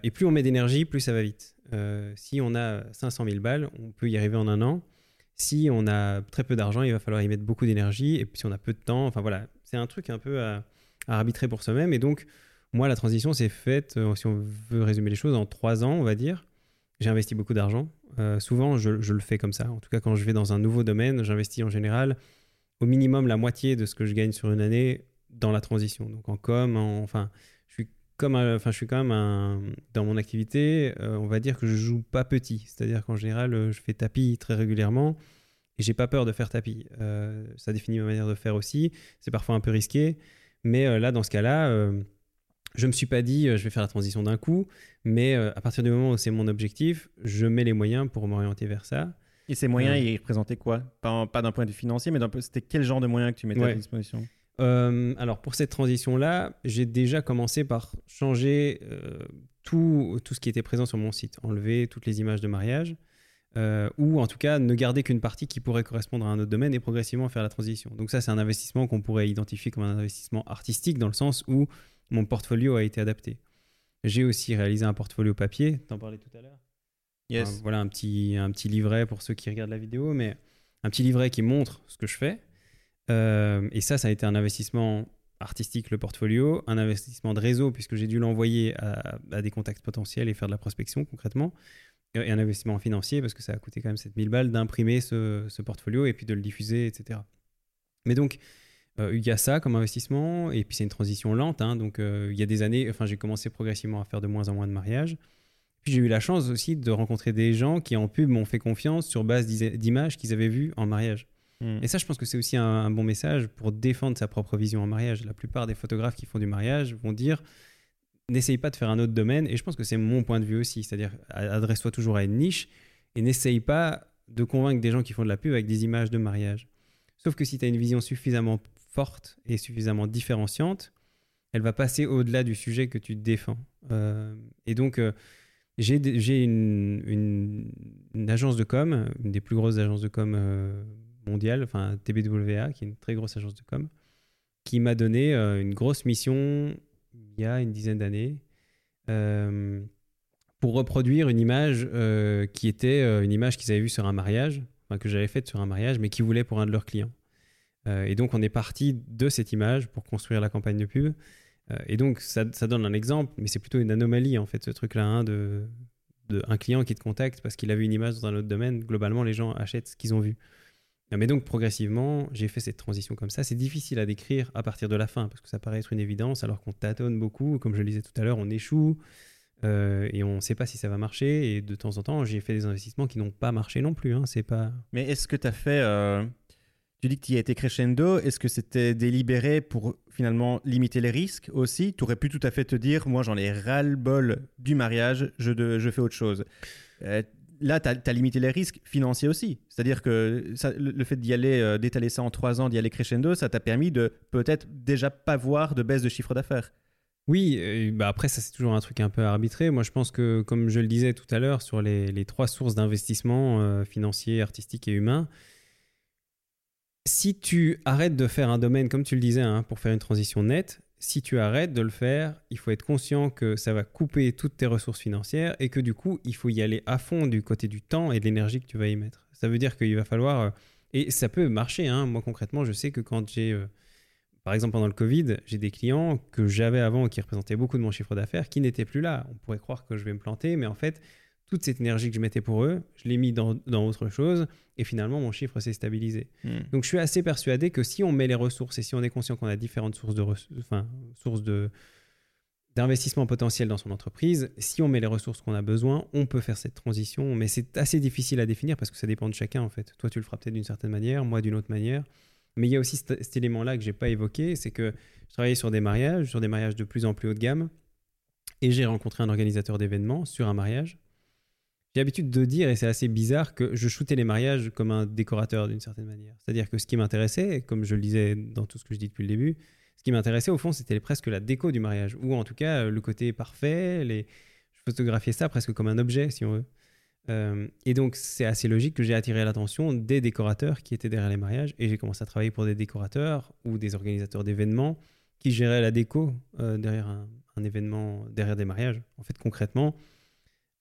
Et plus on met d'énergie, plus ça va vite. Euh, si on a 500 000 balles, on peut y arriver en un an. Si on a très peu d'argent, il va falloir y mettre beaucoup d'énergie. Et puis si on a peu de temps, enfin voilà, c'est un truc un peu à, arbitrer pour soi-même. Et donc, moi, la transition s'est faite, euh, si on veut résumer les choses, en trois ans, on va dire. J'ai investi beaucoup d'argent. Euh, souvent, je, le fais comme ça. En tout cas, quand je vais dans un nouveau domaine, j'investis en général au minimum la moitié de ce que je gagne sur une année dans la transition. Donc en com, enfin, comme enfin, je suis quand même dans mon activité, euh, on va dire que je joue pas petit. C'est-à-dire qu'en général, euh, je fais tapis très régulièrement et j'ai pas peur de faire tapis. Euh, ça définit ma manière de faire aussi. C'est parfois un peu risqué, mais là, dans ce cas-là, je me suis pas dit je vais faire la transition d'un coup, mais à partir du moment où c'est mon objectif, je mets les moyens pour m'orienter vers ça. Et ces moyens, ils représentaient quoi? Pas, pas d'un point de vue financier, mais c'était quel genre de moyens que tu mettais à disposition? Euh, alors pour cette transition-là, j'ai déjà commencé par changer euh, tout, tout ce qui était présent sur mon site, enlever toutes les images de mariage, euh, ou en tout cas ne garder qu'une partie qui pourrait correspondre à un autre domaine et progressivement faire la transition. Donc ça, c'est un investissement qu'on pourrait identifier comme un investissement artistique dans le sens où mon portfolio a été adapté. J'ai aussi réalisé un portfolio papier, t'en parlais tout à l'heure. Yes. voilà un petit, un petit livret pour ceux qui regardent la vidéo, mais un petit livret qui montre ce que je fais. Euh, et ça, ça a été un investissement artistique, le portfolio, un investissement de réseau, puisque j'ai dû l'envoyer à, des contacts potentiels et faire de la prospection concrètement et un investissement financier parce que ça a coûté quand même 7000 balles d'imprimer ce, portfolio et puis de le diffuser, etc. Mais donc, euh, il y a ça comme investissement et puis c'est une transition lente. Hein, donc, euh, il y a des années, enfin, j'ai commencé progressivement à faire de moins en moins de mariages. Puis j'ai eu la chance aussi de rencontrer des gens qui en pub m'ont fait confiance sur base d'images qu'ils avaient vues en mariage. Mmh. Et ça, je pense que c'est aussi un, bon message pour défendre sa propre vision en mariage. La plupart des photographes qui font du mariage vont dire n'essaye pas de faire un autre domaine. Et je pense que c'est mon point de vue aussi. C'est-à-dire, adresse-toi toujours à une niche et n'essaye pas de convaincre des gens qui font de la pub avec des images de mariage. Sauf que si tu as une vision suffisamment forte et suffisamment différenciante, elle va passer au-delà du sujet que tu défends. Euh, et donc, euh, j'ai une, agence de com, une des plus grosses agences de com euh, mondiales, enfin TBWA, qui est une très grosse agence de com, qui m'a donné euh, une grosse mission il y a une dizaine d'années euh, pour reproduire une image euh, qui était une image qu'ils avaient vue sur un mariage, enfin, que j'avais faite sur un mariage, mais qu'ils voulaient pour un de leurs clients. Et donc on est parti de cette image pour construire la campagne de pub. Et donc ça, donne un exemple, mais c'est plutôt une anomalie en fait, ce truc-là, hein, de, un client qui te contacte parce qu'il a vu une image dans un autre domaine. Globalement, les gens achètent ce qu'ils ont vu. Mais donc progressivement, j'ai fait cette transition comme ça. C'est difficile à décrire à partir de la fin parce que ça paraît être une évidence alors qu'on tâtonne beaucoup. Comme je le disais tout à l'heure, on échoue euh, et on ne sait pas si ça va marcher. Et de temps en temps, j'ai fait des investissements qui n'ont pas marché non plus. Hein. C'est pas. Mais est-ce que tu as fait euh... Tu dis que tu y as été crescendo. Est-ce que c'était délibéré pour finalement limiter les risques aussi? Tu aurais pu tout à fait te dire moi, j'en ai ras-le-bol du mariage, je, fais autre chose. Euh, là, tu as, limité les risques financiers aussi. C'est-à-dire que le, fait d'y aller, euh, d'étaler ça en trois ans, d'y aller crescendo, ça t'a permis de peut-être déjà pas voir de baisse de chiffre d'affaires. Oui, bah après, ça c'est toujours un truc un peu arbitré. Moi, je pense que, comme je le disais tout à l'heure, sur les, les, trois sources d'investissement euh, financier, artistique et humain, si tu arrêtes de faire un domaine, comme tu le disais, hein, pour faire une transition nette, si tu arrêtes de le faire, il faut être conscient que ça va couper toutes tes ressources financières et que du coup, il faut y aller à fond du côté du temps et de l'énergie que tu vas y mettre. Ça veut dire qu'il va falloir... Euh, et ça peut marcher. Hein. Moi, concrètement, je sais que quand j'ai... Euh, par exemple, pendant le Covid, j'ai des clients que j'avais avant qui représentaient beaucoup de mon chiffre d'affaires qui n'étaient plus là. On pourrait croire que je vais me planter, mais en fait, toute cette énergie que je mettais pour eux, je l'ai mis dans, dans, autre chose et finalement mon chiffre s'est stabilisé. Mmh. Donc je suis assez persuadé que si on met les ressources et si on est conscient qu'on a différentes sources de enfin, sources de d'investissement potentiel dans son entreprise, si on met les ressources qu'on a besoin, on peut faire cette transition, mais c'est assez difficile à définir parce que ça dépend de chacun en fait. Toi tu le feras peut-être d'une certaine manière, moi d'une autre manière. Mais il y a aussi cet, cet élément-là que j'ai pas évoqué, c'est que je travaillais sur des mariages, sur des mariages de plus en plus haut de gamme, et j'ai rencontré un organisateur d'événements sur un mariage j'ai l'habitude de dire, et c'est assez bizarre, que je shootais les mariages comme un décorateur d'une certaine manière. C'est-à-dire que ce qui m'intéressait, comme je le disais dans tout ce que je dis depuis le début, ce qui m'intéressait au fond, c'était presque la déco du mariage, ou en tout cas le côté parfait. Les... Je photographiais ça presque comme un objet, si on veut. Euh, et donc, c'est assez logique que j'ai attiré l'attention des décorateurs qui étaient derrière les mariages, et j'ai commencé à travailler pour des décorateurs ou des organisateurs d'événements qui géraient la déco euh, derrière un événement, derrière des mariages. En fait, concrètement,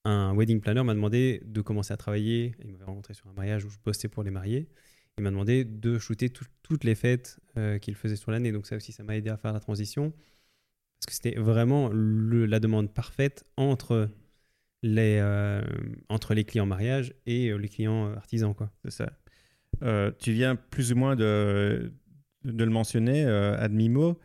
un wedding planner m'a demandé de commencer à travailler. Il m'avait rencontré sur un mariage où je bossais pour les mariés. Il m'a demandé de shooter tout, toutes les fêtes euh, qu'il faisait sur l'année. Donc ça aussi, ça m'a aidé à faire la transition. Parce que c'était vraiment le, la demande parfaite entre les, euh, entre les clients mariage et euh, les clients artisans. C'est ça. Euh, tu viens plus ou moins de, de le mentionner, Admimo.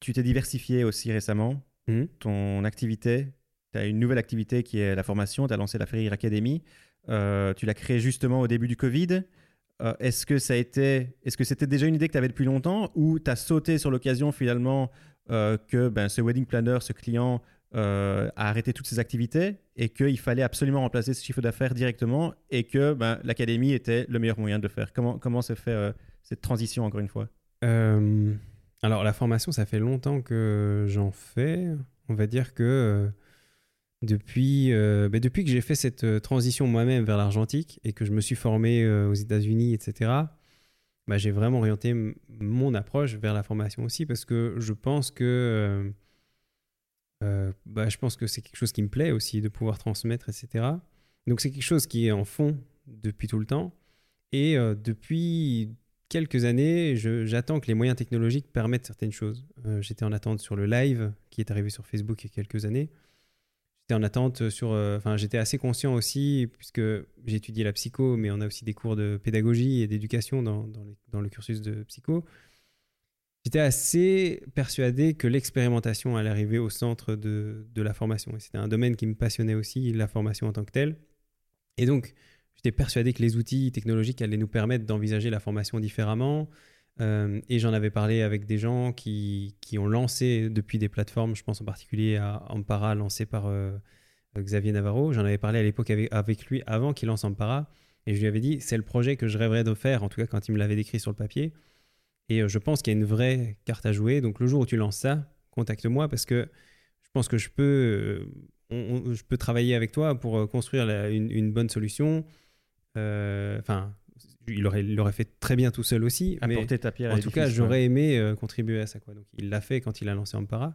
tu t'es diversifié aussi récemment. Mmh. Ton activité, tu as une nouvelle activité qui est la formation, tu as lancé la Ferrier Academy. Euh, tu l'as créée justement au début du Covid. Euh, est-ce que ça a est-ce que c'était déjà une idée que tu avais depuis longtemps ou tu as sauté sur l'occasion finalement euh, que ben, ce wedding planner, ce client a arrêté toutes ses activités et qu'il fallait absolument remplacer ce chiffre d'affaires directement et que ben, l'académie était le meilleur moyen de le faire? Comment, comment se fait cette transition encore une fois? Alors la formation, ça fait longtemps que j'en fais. On va dire que depuis, euh, bah, depuis que j'ai fait cette euh, transition moi-même vers l'argentique et que je me suis formé euh, aux États-Unis, etc., bah, j'ai vraiment orienté mon approche vers la formation aussi parce que bah, je pense que c'est quelque chose qui me plaît aussi de pouvoir transmettre, etc. Donc c'est quelque chose qui est en fond depuis tout le temps et depuis quelques années, j'attends que les moyens technologiques permettent certaines choses. J'étais en attente sur le live qui est arrivé sur Facebook il y a quelques années en attente sur. Euh, enfin, j'étais assez conscient aussi, puisque j'ai étudié la psycho, mais on a aussi des cours de pédagogie et d'éducation dans, dans, le cursus de psycho. J'étais assez persuadé que l'expérimentation allait arriver au centre de, de la formation. C'était un domaine qui me passionnait aussi, la formation en tant que telle. Et donc, j'étais persuadé que les outils technologiques allaient nous permettre d'envisager la formation différemment, euh, et j'en avais parlé avec des gens qui, qui, ont lancé depuis des plateformes, je pense en particulier à Ampara, lancé par euh, Xavier Navarro. J'en avais parlé à l'époque avec, lui avant qu'il lance Ampara. Et je lui avais dit, c'est le projet que je rêverais de faire, en tout cas quand il me l'avait décrit sur le papier. Et euh, je pense qu'il y a une vraie carte à jouer. Donc le jour où tu lances ça, contacte-moi parce que je pense que je peux, je peux travailler avec toi pour construire une, bonne solution. Enfin, il aurait, il fait très bien tout seul aussi. Apporter ta pierre. En tout cas, j'aurais aimé euh, contribuer à ça. Quoi. Donc, il l'a fait quand il a lancé Ampara.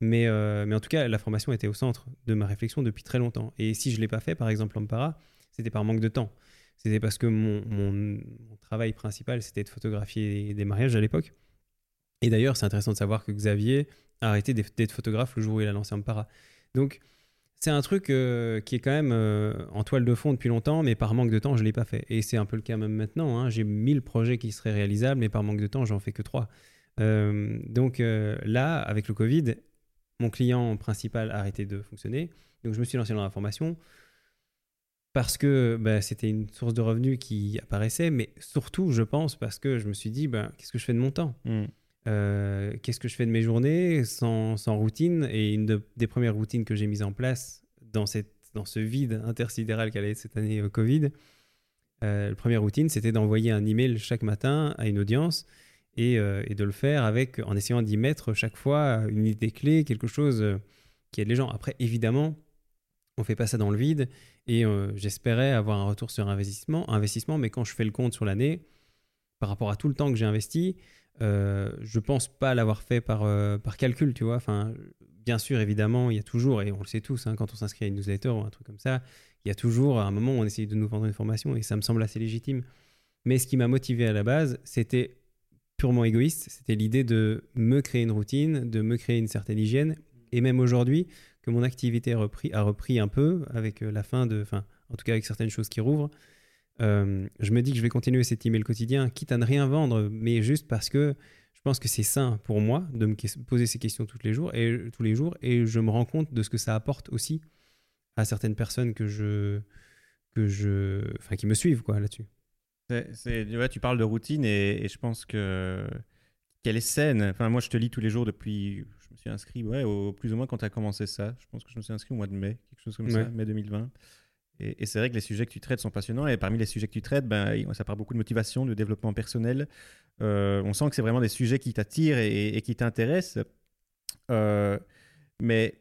Mais, euh, mais en tout cas, la formation était au centre de ma réflexion depuis très longtemps. Et si je ne l'ai pas fait, par exemple, Ampara, c'était par manque de temps. C'était parce que mon, mon, travail principal, c'était de photographier des mariages à l'époque. Et d'ailleurs, c'est intéressant de savoir que Xavier a arrêté d'être photographe le jour où il a lancé Ampara. Donc, c'est un truc euh, qui est quand même euh, en toile de fond depuis longtemps, mais par manque de temps, je ne l'ai pas fait. Et c'est un peu le cas même maintenant. Hein. J'ai 1000 projets qui seraient réalisables, mais par manque de temps, j'en fais que 3. Euh, donc là, avec le Covid, mon client principal a arrêté de fonctionner. Donc je me suis lancé dans la formation parce que bah, c'était une source de revenus qui apparaissait, mais surtout, je pense, parce que je me suis dit, bah, qu'est-ce que je fais de mon temps? Mmh. Euh, qu'est-ce que je fais de mes journées sans, routine? Et une des premières routines que j'ai mises en place dans, cette, dans ce vide intersidéral qu'elle a cette année euh, Covid, euh, la première routine, c'était d'envoyer un email chaque matin à une audience et, de le faire avec, en essayant d'y mettre chaque fois une idée clé, quelque chose qui aide les gens. Après, évidemment, on fait pas ça dans le vide et j'espérais avoir un retour sur investissement, investissement, mais quand je fais le compte sur l'année, par rapport à tout le temps que j'ai investi, je pense pas l'avoir fait par, euh, par calcul, tu vois. Enfin, bien sûr, évidemment, il y a toujours, et on le sait tous, hein, quand on s'inscrit à une newsletter ou un truc comme ça, il y a toujours un moment on essaye de nous vendre une formation et ça me semble assez légitime. Mais ce qui m'a motivé à la base, c'était purement égoïste. C'était l'idée de me créer une routine, de me créer une certaine hygiène. Et même aujourd'hui, que mon activité a repris, a repris un peu avec euh, la fin de. Enfin, en tout cas, avec certaines choses qui rouvrent. Euh, je me dis que je vais continuer cet email quotidien, quitte à ne rien vendre, mais juste parce que je pense que c'est sain pour moi de me poser ces questions tous les jours et tous les jours, et je me rends compte de ce que ça apporte aussi à certaines personnes que je, que je, enfin, qui me suivent quoi là-dessus. C'est, tu parles de routine et, je pense que qu'elle est saine. Enfin, moi, je te lis tous les jours depuis. Je me suis inscrit, ouais, au, plus ou moins quand tu as commencé ça. Je pense que je me suis inscrit au mois de mai, quelque chose comme ça, mai 2020. Et, c'est vrai que les sujets que tu traites sont passionnants. Et parmi les sujets que tu traites, ben, ça parle beaucoup de motivation, de développement personnel. Euh, on sent que c'est vraiment des sujets qui t'attirent et, qui t'intéressent. Euh, mais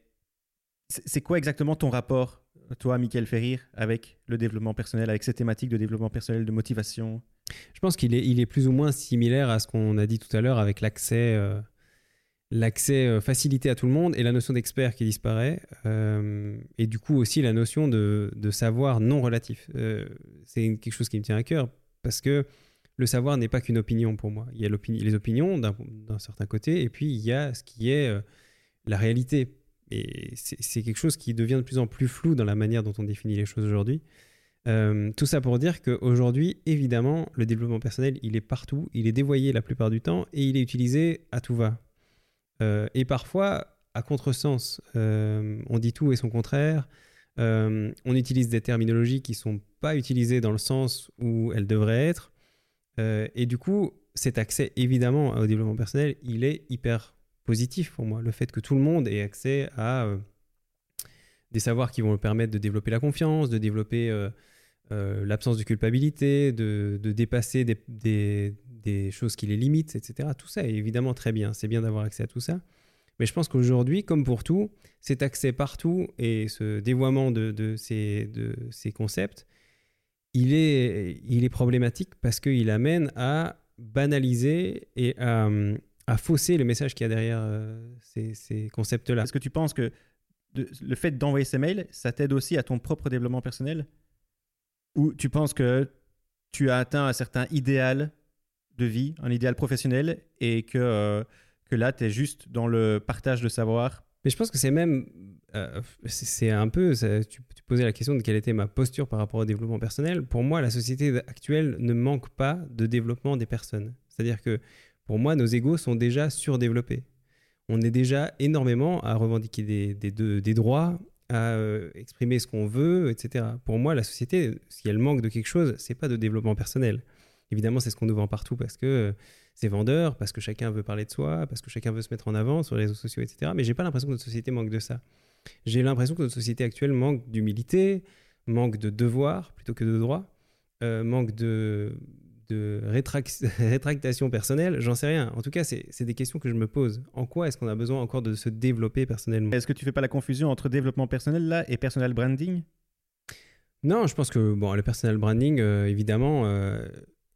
c'est quoi exactement ton rapport, toi, Michael Ferrir, avec le développement personnel, avec ces thématiques de développement personnel, de motivation? Je pense qu'il est, il est plus ou moins similaire à ce qu'on a dit tout à l'heure avec l'accès. Euh, l'accès euh, facilité à tout le monde et la notion d'expert qui disparaît, euh, et du coup aussi la notion de, savoir non relatif. Euh, c'est quelque chose qui me tient à cœur parce que le savoir n'est pas qu'une opinion pour moi. Il y a les opinions d'un certain côté et puis il y a ce qui est la réalité. Et c'est quelque chose qui devient de plus en plus flou dans la manière dont on définit les choses aujourd'hui. tout ça pour dire qu'aujourd'hui, évidemment, le développement personnel, il est partout, il est dévoyé la plupart du temps et il est utilisé à tout va. Euh, et parfois, à contresens, euh, on dit tout et son contraire. Euh, on utilise des terminologies qui ne sont pas utilisées dans le sens où elles devraient être. et du coup, cet accès, évidemment, au développement personnel, il est hyper positif pour moi. Le fait que tout le monde ait accès à des savoirs qui vont permettre de développer la confiance, de développer l'absence de culpabilité, de, dépasser des, des choses qui les limitent, etc. Tout ça est évidemment très bien. C'est bien d'avoir accès à tout ça. Mais je pense qu'aujourd'hui, comme pour tout, cet accès partout et ce dévoiement de, de, ces, de ces concepts, il est, il est problématique parce qu'il amène à banaliser et à, fausser le message qu'il y a derrière euh, ces, concepts-là. Est-ce que tu penses que de- le fait d'envoyer ces mails, ça t'aide aussi à ton propre développement personnel? Ou tu penses que tu as atteint un certain idéal de vie, un idéal professionnel, et que, euh, que là, tu es juste dans le partage de savoir? Mais je pense que c'est même. euh, c'est un peu. tu, posais la question de quelle était ma posture par rapport au développement personnel. Pour moi, la société actuelle ne manque pas de développement des personnes. C'est-à-dire que pour moi, nos égos sont déjà surdéveloppés. On est déjà énormément à revendiquer des, des, de- des droits, à euh, exprimer ce qu'on veut, etc. Pour moi, la société, si elle manque de quelque chose, c'est pas de développement personnel. Évidemment, c'est ce qu'on nous vend partout parce que euh, c'est vendeur, parce que chacun veut parler de soi, parce que chacun veut se mettre en avant sur les réseaux sociaux, etc. Mais j'ai pas l'impression que notre société manque de ça. J'ai l'impression que notre société actuelle manque d'humilité, manque de devoir plutôt que de droit, euh, manque de, de rétrac- [laughs] rétractation personnelle, j'en sais rien. En tout cas, c'est c'est des questions que je me pose. En quoi est-ce qu'on a besoin encore de se développer personnellement? Est-ce que tu fais pas la confusion entre développement personnel là et personal branding? Non, je pense que bon, le personal branding, euh, évidemment, euh,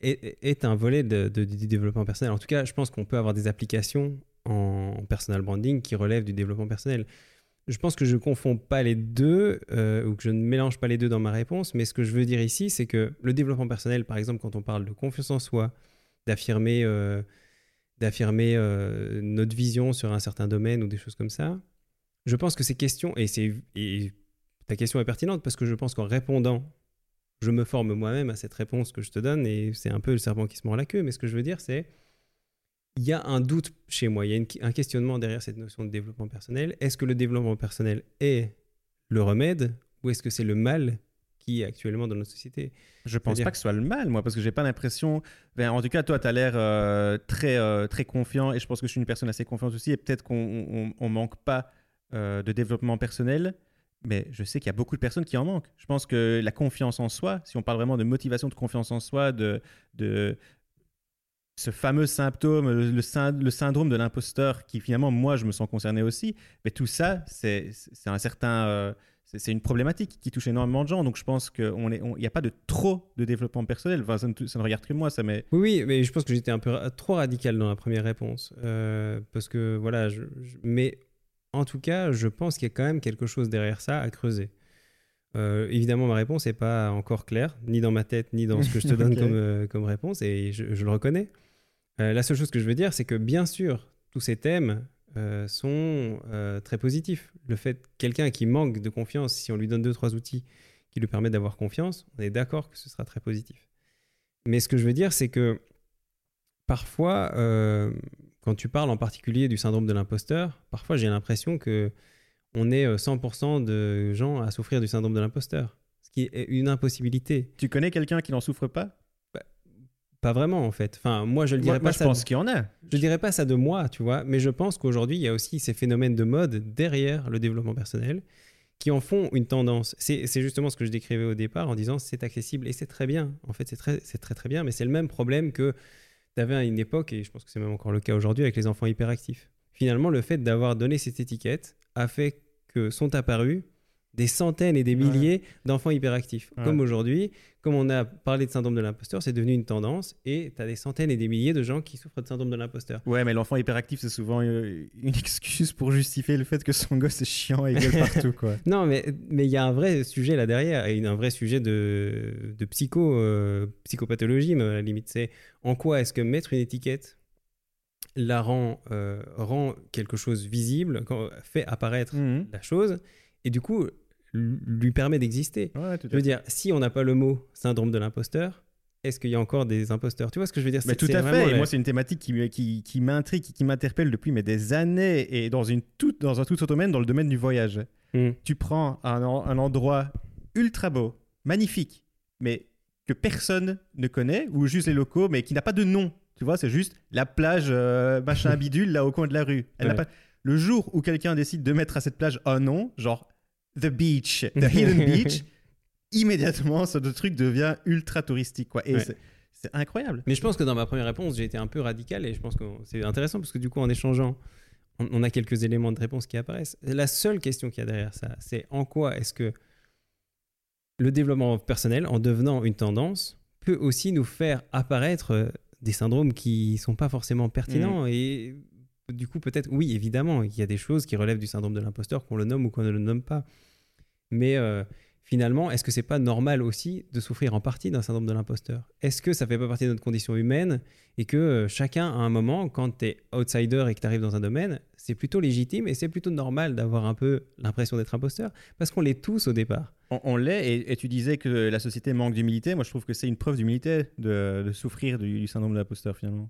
est, est un volet de, de- du développement personnel. En tout cas, je pense qu'on peut avoir des applications en personal branding qui relèvent du développement personnel. Je pense que je ne confonds pas les deux euh, ou que je ne mélange pas les deux dans ma réponse, mais ce que je veux dire ici, c'est que le développement personnel, par exemple, quand on parle de confiance en soi, d'affirmer euh, d'affirmer euh, notre vision sur un certain domaine ou des choses comme ça, je pense que ces questions, et, et ta question est pertinente parce que je pense qu'en répondant, je me forme moi-même à cette réponse que je te donne et c'est un peu le serpent qui se mord la queue, mais ce que je veux dire, c'est il y a un doute chez moi, il y a une- un questionnement derrière cette notion de développement personnel. Est-ce que le développement personnel est le remède ou est-ce que c'est le mal qui est actuellement dans notre société? Je pense C'est-à-dire- pas que ce soit le mal, moi, parce que j'ai pas l'impression. En tout cas, toi, tu as l'air euh, très, euh, très confiant et je pense que je suis une personne assez confiante aussi. Et peut-être qu'on on, on manque pas euh, de développement personnel, mais je sais qu'il y a beaucoup de personnes qui en manquent. Je pense que la confiance en soi, si on parle vraiment de motivation de confiance en soi, de, de ce fameux symptôme, le, le syn- le syndrome de l'imposteur, qui finalement, moi, je me sens concerné aussi, mais tout ça, c'est un certain. euh, c'est une problématique qui touche énormément de gens. Donc je pense qu'il n'y a pas de trop de développement personnel. Enfin, ça, ne, ça ne regarde que moi, ça. Mais Oui, oui, mais je pense que j'étais un peu trop radical dans la première réponse. Euh, parce que voilà, je- je- mais en tout cas, je pense qu'il y a quand même quelque chose derrière ça à creuser. Euh, évidemment, ma réponse n'est pas encore claire, ni dans ma tête, ni dans ce que je te [laughs] donne comme, euh, comme réponse, et je, je le reconnais. Euh, la seule chose que je veux dire, c'est que bien sûr, tous ces thèmes euh, sont euh, très positifs. Le fait quelqu'un qui manque de confiance, si on lui donne deux, trois outils qui lui permettent d'avoir confiance, on est d'accord que ce sera très positif. Mais ce que je veux dire, c'est que parfois, quand tu parles en particulier du syndrome de l'imposteur, parfois j'ai l'impression que on est euh, 100% de gens à souffrir du syndrome de l'imposteur, ce qui est une impossibilité. tu connais quelqu'un qui n'en souffre pas? Pas vraiment en fait. Enfin, moi je le Moi, dirais moi, pas je ça. pense qu'il y en a. Je dirais pas ça de moi, tu vois, mais je pense qu'aujourd'hui, il y a aussi ces phénomènes de mode derrière le développement personnel qui en font une tendance. C'est justement ce que je décrivais au départ en disant c'est accessible et c'est très bien. En fait, c'est très, c'est très très bien, mais c'est le même problème que tu avais à une époque, et je pense que c'est même encore le cas aujourd'hui avec les enfants hyperactifs. Finalement, le fait d'avoir donné cette étiquette a fait que sont apparus des centaines et des milliers d'enfants hyperactifs. Ouais. Comme aujourd'hui, comme on a parlé de syndrome de l'imposteur, c'est devenu une tendance et tu as des centaines et des milliers de gens qui souffrent de syndrome de l'imposteur. Ouais, mais l'enfant hyperactif, c'est souvent euh, une [laughs] excuse pour justifier le fait que son gosse est chiant et gueule partout, quoi. [laughs] Non, mais mais il y a un vrai sujet là derrière, et un vrai sujet de, de psycho, euh, psychopathologie, mais à la limite. C'est en quoi est-ce que mettre une étiquette la rend, euh, rend quelque chose visible, quand- fait apparaître Mhm. la chose, et du coup lui permet d'exister. Ouais, Je veux dire, si on n'a pas le mot syndrome de l'imposteur, est-ce qu'il y a encore des imposteurs? Tu vois ce que je veux dire? Mais C'est- tout à fait. Et moi, c'est une thématique qui, qui, qui m'intrigue, qui, m'interpelle depuis mais des années et dans, une toute, dans un tout autre domaine, dans le domaine du voyage. Hmm. Tu prends un, en- un endroit ultra beau, magnifique, mais que personne ne connaît, ou juste les locaux, mais qui n'a pas de nom. Tu vois, c'est juste la plage euh, machin [laughs] bidule là au coin de la rue. Elle n'a Ouais. pas... Le jour où quelqu'un décide de mettre à cette plage un nom, genre The Beach, The Hidden [laughs] Beach, immédiatement ce truc devient ultra touristique. Quoi. Et Ouais. c'est- incroyable. Mais je pense que dans ma première réponse, j'ai été un peu radical et je pense que c'est intéressant parce que du coup, en échangeant, on, on a quelques éléments de réponse qui apparaissent. La seule question qu'il y a derrière ça, c'est en quoi est-ce que le développement personnel, en devenant une tendance, peut aussi nous faire apparaître euh, des syndromes qui sont pas forcément pertinents. Et du coup, peut-être, oui, évidemment, il y a des choses qui relèvent du syndrome de l'imposteur, qu'on le nomme ou qu'on ne le nomme pas. Mais euh, finalement, est-ce que c'est pas normal aussi de souffrir en partie d'un syndrome de l'imposteur? Est-ce que ça fait pas partie de notre condition humaine et que euh, chacun, à un moment, quand tu es outsider et que tu arrives dans un domaine, c'est plutôt légitime et c'est plutôt normal d'avoir un peu l'impression d'être imposteur? Parce qu'on l'est tous au départ. On, l'est, et, tu disais que la société manque d'humilité. Moi, je trouve que c'est une preuve d'humilité de, de souffrir du, du syndrome de l'imposteur, finalement.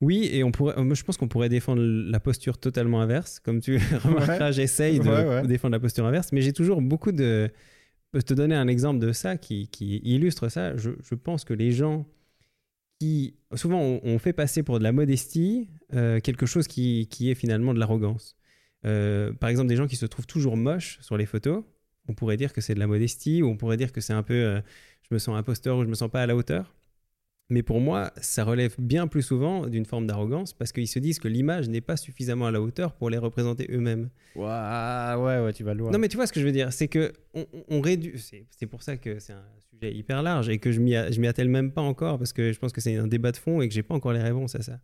Oui, et on pourrait, euh, moi, je pense qu'on pourrait défendre la posture totalement inverse. Comme tu [laughs] remarqueras, j'essaye de Ouais, ouais. défendre la posture inverse, mais j'ai toujours beaucoup de. Je peux te donner un exemple de ça qui, qui illustre ça. Je, je pense que les gens qui. Souvent, on, on fait passer pour de la modestie euh, quelque chose qui, qui est finalement de l'arrogance. Euh, par exemple, des gens qui se trouvent toujours moches sur les photos, on pourrait dire que c'est de la modestie, ou on pourrait dire que c'est un peu. euh, je me sens imposteur ou je me sens pas à la hauteur. Mais pour moi, ça relève bien plus souvent d'une forme d'arrogance parce qu'ils se disent que l'image n'est pas suffisamment à la hauteur pour les représenter eux-mêmes. Ouah, ouais, ouais, tu vas loin. Non, mais tu vois ce que je veux dire, c'est que on, on réduit. C'est pour ça que c'est un sujet hyper large et que je m'y a- je m'y attelle même pas encore parce que je pense que c'est un débat de fond et que j'ai pas encore les réponses à ça.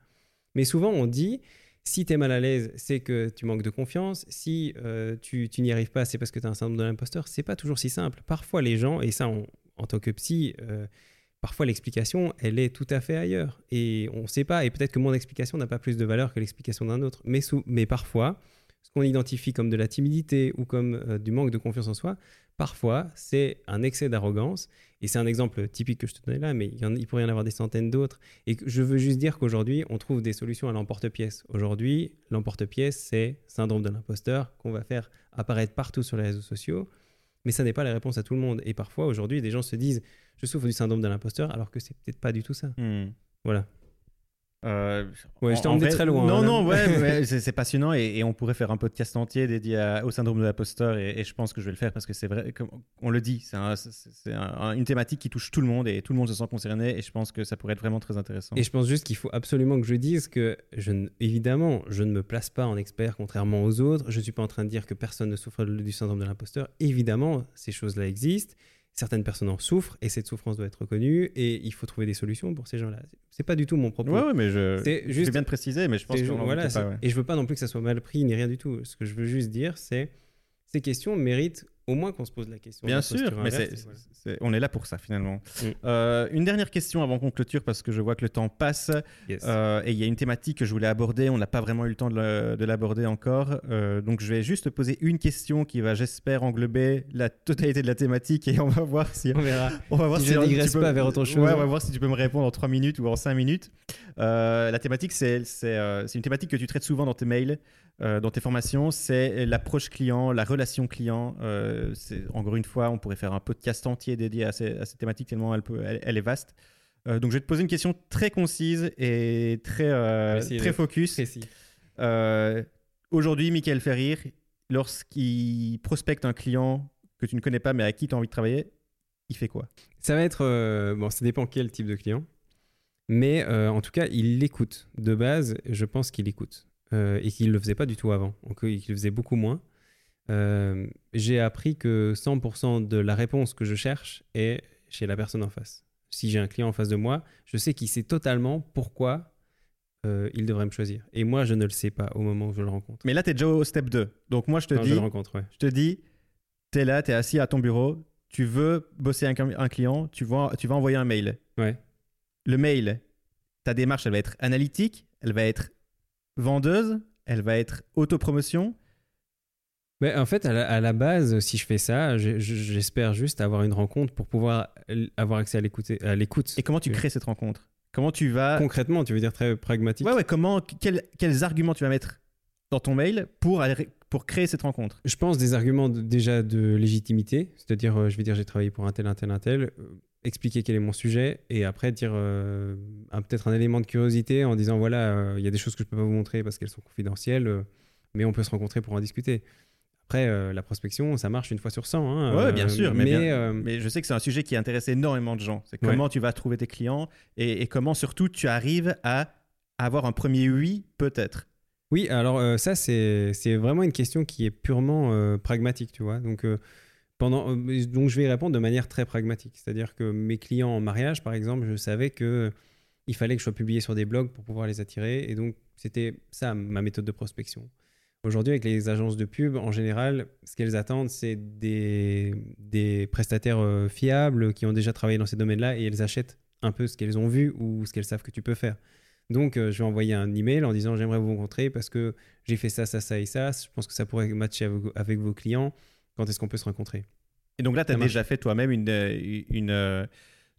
Mais souvent, on dit si tu es mal à l'aise, c'est que tu manques de confiance. Si euh, tu, tu n'y arrives pas, c'est parce que tu as un syndrome de l'imposteur. C'est pas toujours si simple. Parfois, les gens, et ça, on- en tant que psy, euh, parfois l'explication, elle est tout à fait ailleurs. Et on ne sait pas. Et peut-être que mon explication n'a pas plus de valeur que l'explication d'un autre. Mais, parfois, ce qu'on identifie comme de la timidité ou comme euh, du manque de confiance en soi, parfois, c'est un excès d'arrogance. Et c'est un exemple typique que je te donnais là, mais il, il pourrait y en avoir des centaines d'autres. Et je veux juste dire qu'aujourd'hui, on trouve des solutions à l'emporte-pièce. Aujourd'hui, l'emporte-pièce, c'est syndrome de l'imposteur qu'on va faire apparaître partout sur les réseaux sociaux. Mais ça n'est pas la réponse à tout le monde. Et parfois, aujourd'hui, des gens se disent Je souffre du syndrome de l'imposteur, alors que c'est peut-être pas du tout ça. Hmm. Voilà. Euh, Ouais, je t'ai en emmené très loin, Non, hein, non, ouais, [laughs] c'est passionnant et, et on pourrait faire un podcast entier dédié à- au syndrome de l'imposteur et, et je pense que je vais le faire parce que c'est vrai, comme on le dit, c'est un- c'est- c'est un- une thématique qui touche tout le monde et tout le monde se sent concerné et je pense que ça pourrait être vraiment très intéressant. Et je pense juste qu'il faut absolument que je dise que, je ne- évidemment, je ne me place pas en expert contrairement aux autres. Je ne suis pas en train de dire que personne ne souffre du syndrome de l'imposteur. Évidemment, ces choses-là existent. Certaines personnes en souffrent et cette souffrance doit être reconnue et il faut trouver des solutions pour ces gens-là. C'est pas du tout mon propos. Ouais, ouais, mais je, C'est juste- bien de préciser, mais je pense que voilà, pas. ouais. Et je veux pas non plus que ça soit mal pris ni rien du tout. Ce que je veux juste dire, c'est ces questions méritent au moins qu'on se pose la question. Bien sûr, mais inverse, voilà. on est là pour ça finalement. Mm. Euh, une dernière question avant qu'on clôture parce que je vois que le temps passe Yes. euh, et il y a une thématique que je voulais aborder. On n'a pas vraiment eu le temps de l'aborder encore. Euh, donc je vais juste te poser une question qui va, j'espère, englober la totalité de la thématique et on va voir si On verra. on va voir Si je digresse peux- pas vers autre chose. Ouais, on va voir si tu peux me répondre en 3 minutes ou en 5 minutes. La thématique, c'est une thématique que tu traites souvent dans tes mails, euh, dans tes formations. C'est l'approche client, la relation client. Euh, encore une fois, on pourrait faire un podcast entier dédié à, ces- à cette thématique tellement elle, peut, elle, elle est vaste. Euh, donc, je vais te poser une question très concise et très, très focus. Aujourd'hui, Michael Ferrir, lorsqu'il prospecte un client que tu ne connais pas mais à qui tu as envie de travailler, il fait quoi? Ça va être. bon, ça dépend quel type de client. Mais euh, en tout cas, il l'écoute. De base, je pense qu'il écoute. Euh, et qu'il ne le faisait pas du tout avant. Donc, il le faisait beaucoup moins. Euh, J'ai appris que 100% de la réponse que je cherche est chez la personne en face. Si j'ai un client en face de moi, je sais qu'il sait totalement pourquoi euh, il devrait me choisir. Et moi, je ne le sais pas au moment où je le rencontre. Mais là, tu es déjà au step 2. Donc moi, je te dis, je le rencontre, ouais. je te dis, tu es là, tu es assis à ton bureau, tu veux bosser avec un, un client, tu vas, tu vas envoyer un mail. Ouais. Le mail, ta démarche, elle va être analytique, elle va être vendeuse, elle va être autopromotion? Mais en fait, à la, à la base, si je fais ça, je- je- j'espère juste avoir une rencontre pour pouvoir avoir accès à l'écoute. Et comment tu crées cette rencontre? Comment tu vas... Concrètement, tu veux dire très pragmatique? Ouais, ouais, comment, quels, quels arguments tu vas mettre dans ton mail pour, créer cette rencontre? Je pense des arguments de- déjà de légitimité, c'est-à-dire, euh, je vais dire, j'ai travaillé pour un tel, un tel, un tel, euh, expliquer quel est mon sujet, et après dire euh, peut-être un élément de curiosité en disant, voilà, euh, il y a des choses que je peux pas vous montrer parce qu'elles sont confidentielles, euh, mais on peut se rencontrer pour en discuter. Après, la prospection, ça marche une fois sur 100. Hein, euh, bien sûr, mais, mais, bien- mais je sais que c'est un sujet qui intéresse énormément de gens. C'est Ouais. comment tu vas trouver tes clients et, et comment surtout tu arrives à avoir un premier oui, peut-être. Oui, alors euh, ça, c'est c'est vraiment une question qui est purement euh, pragmatique, tu vois. Donc, euh, euh, donc, je vais y répondre de manière très pragmatique. C'est-à-dire que mes clients en mariage, par exemple, je savais que il fallait que je sois publié sur des blogs pour pouvoir les attirer. Et donc, c'était ça ma méthode de prospection. Aujourd'hui, avec les agences de pub, en général, ce qu'elles attendent, c'est des, prestataires euh, fiables qui ont déjà travaillé dans ces domaines-là et elles achètent un peu ce qu'elles ont vu ou ce qu'elles savent que tu peux faire. Donc, euh, je vais envoyer un email en disant j'aimerais vous rencontrer parce que j'ai fait ça, ça, ça et ça. Je pense que ça pourrait matcher avec vos clients. Quand est-ce qu'on peut se rencontrer Et donc là, tu as déjà fait toi-même une, euh, une, euh,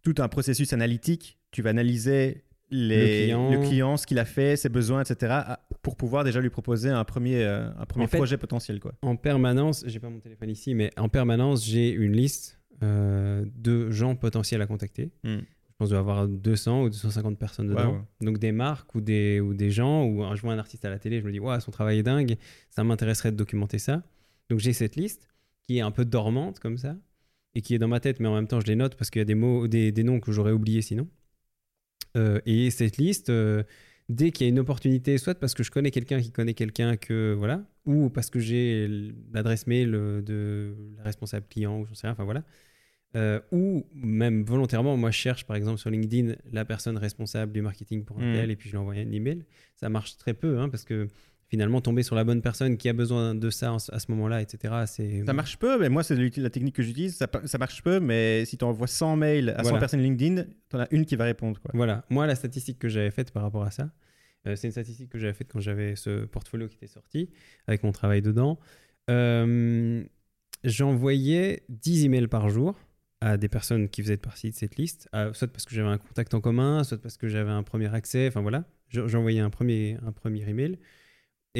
tout un processus analytique. Tu vas analyser les, Le client. le client, ce qu'il a fait, ses besoins, etc. pour pouvoir déjà lui proposer un premier, euh, un premier En fait- projet potentiel. Quoi. En permanence, j'ai pas mon téléphone ici, mais en permanence, j'ai une liste euh, de gens potentiels à contacter. Hmm. Je pense avoir 200 ou 250 personnes dedans. Donc des marques ou des, ou des gens, ou un- je vois un artiste à la télé, je me dis, ouais, son travail est dingue, ça m'intéresserait de documenter ça. Donc j'ai cette liste qui est un peu dormante comme ça, et qui est dans ma tête, mais en même temps je les note parce qu'il y a des mots, des, des noms que j'aurais oubliés sinon. Euh, et cette liste, euh, dès qu'il y a une opportunité, soit parce que je connais quelqu'un qui connaît quelqu'un que voilà, ou parce que j'ai l'adresse mail euh, de la responsable client ou j'en sais rien, enfin voilà. Euh, ou même volontairement, moi je cherche par exemple sur LinkedIn la personne responsable du marketing pour un Mm. tel et puis je lui envoie un email. Ça marche très peu hein, parce que finalement tomber sur la bonne personne qui a besoin de ça à ce moment-là, etc. Ça marche peu, mais moi, c'est la technique que j'utilise. Ça, marche peu, mais si tu envoies 100 mails à 100 Voilà. personnes LinkedIn, tu en as une qui va répondre. Quoi. Voilà, moi la statistique que j'avais faite par rapport à ça, euh, c'est une statistique que j'avais faite quand j'avais ce portfolio qui était sorti, avec mon travail dedans. Euh, J'envoyais 10 emails par jour à des personnes qui faisaient partie de cette liste, à- soit parce que j'avais un contact en commun, soit parce que j'avais un premier accès, enfin voilà. Je- J'envoyais un premier, un premier email.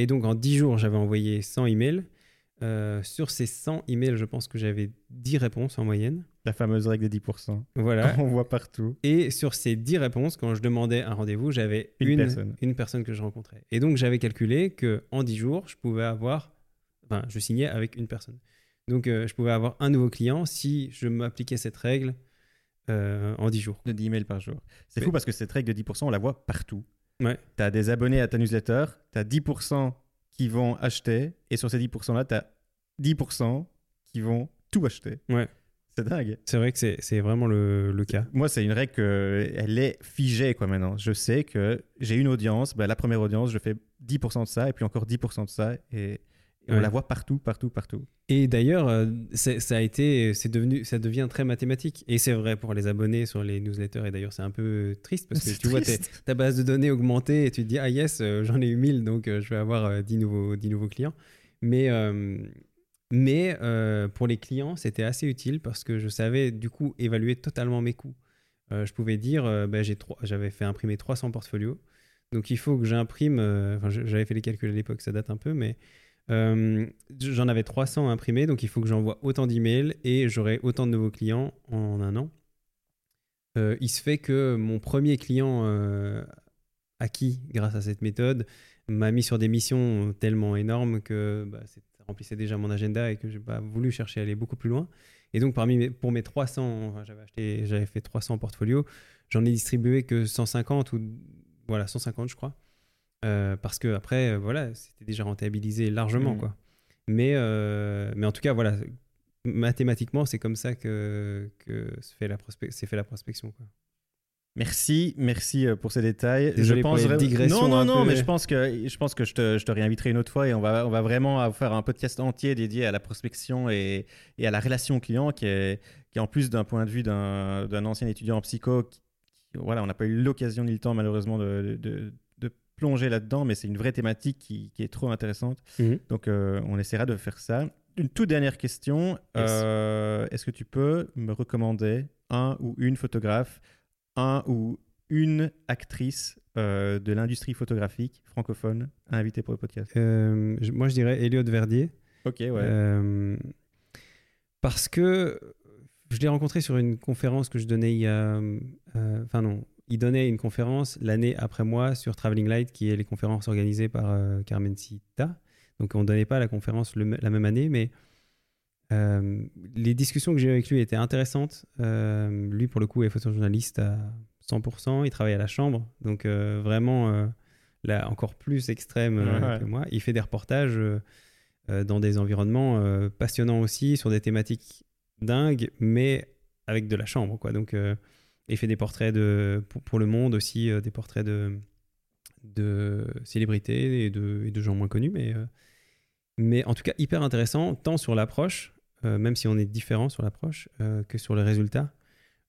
Et donc en 10 jours, j'avais envoyé 100 emails. Euh, sur ces 100 emails, je pense que j'avais 10 réponses en moyenne. La fameuse règle des 10%. Voilà. [laughs] On voit partout. Et sur ces 10 réponses, quand je demandais un rendez-vous, j'avais Une une, personne. une personne que je rencontrais. Et donc, j'avais calculé que en 10 jours, je pouvais avoir. Enfin, je signais avec une personne. Donc, euh, je pouvais avoir un nouveau client si je m'appliquais cette règle euh, en 10 jours. de 10 mails par jour. C'est Mais- fou parce que cette règle de 10%, on la voit partout. Ouais. Tu as des abonnés à ta newsletter, tu as 10% qui vont acheter, et sur ces 10%-là, tu as 10% qui vont tout acheter. Ouais. C'est dingue. C'est vrai que c'est vraiment le, le cas. Moi, c'est une règle que, elle est figée quoi maintenant. Je sais que j'ai une audience, ben, la première audience, je fais 10% de ça, et puis encore 10% de ça, et, et on la voit partout, partout, partout. Et d'ailleurs, euh, ça a été, c'est devenu, ça devient très mathématique. Et c'est vrai pour les abonnés sur les newsletters. Et d'ailleurs, c'est un peu triste parce que tu vois ta base de données augmenter et tu te dis ah yes euh, j'en ai eu 1000 donc euh, je vais avoir euh, 10 nouveaux 10 nouveaux clients mais mais pour les clients c'était assez utile parce que je savais du coup évaluer totalement mes coûts je pouvais dire bah, j'ai trois- j'avais fait imprimer 300 portfolios donc il faut que j'imprime j'avais fait les calculs à l'époque ça date un peu mais euh, j'en avais 300 imprimés donc il faut que j'envoie autant d'emails et j'aurai autant de nouveaux clients en un an euh, il se fait que mon premier client euh, acquis grâce à cette méthode m'a mis sur des missions tellement énormes que bah, ça remplissait déjà mon agenda et que j'ai pas voulu chercher à aller beaucoup plus loin. Et donc parmi pour mes 300, enfin, j'avais acheté, j'avais fait 300 portfolios, j'en ai distribué que 150 ou voilà 150 je crois, Euh, parce que après euh, voilà c'était déjà rentabilisé largement Mhm. quoi. Mais euh, mais en tout cas voilà mathématiquement c'est comme ça que que se fait s'est fait la prospection quoi. Merci, merci pour ces détails. Désolé pour les vra- digressions Non, non, non, peu. mais je pense que je pense que je te, je te réinviterai une autre fois et on va, on va vraiment faire un podcast entier dédié à la prospection et, et à la relation client qui est, qui est en plus d'un point de vue d'un ancien étudiant en psycho. qui- voilà, on n'a pas eu l'occasion ni le temps malheureusement de, de, de plonger là-dedans, mais c'est une vraie thématique qui, qui est trop intéressante. Donc, euh, on essaiera de faire ça. Une toute dernière question. Yes. Euh, Est-ce que tu peux me recommander un ou une photographe, un ou une actrice euh, de l'industrie photographique francophone à inviter pour le podcast? Je- moi je dirais Elliot Verdier. Ok, ouais. Parce que je l'ai rencontré sur une conférence que je donnais il y a. Enfin, non, il donnait une conférence l'année après moi sur Traveling Light, qui est les conférences organisées par euh, Carmen Cita. Donc, on ne donnait pas la conférence le- la même année, mais euh, les discussions que j'ai eues avec lui étaient intéressantes. Euh, lui, pour le coup, est photojournaliste à 100%. Il travaille à la chambre. Donc, vraiment, là encore plus extrême Ouais, que moi. Il fait des reportages dans des environnements passionnants aussi, sur des thématiques dingues, mais avec de la chambre, quoi. Donc, il fait des portraits de, pour, pour le monde aussi, euh, des portraits de, de célébrités et de, et de gens moins connus, mais, euh, mais en tout cas hyper intéressant, tant sur l'approche, euh, même si on est différent sur l'approche, euh, que sur les résultats.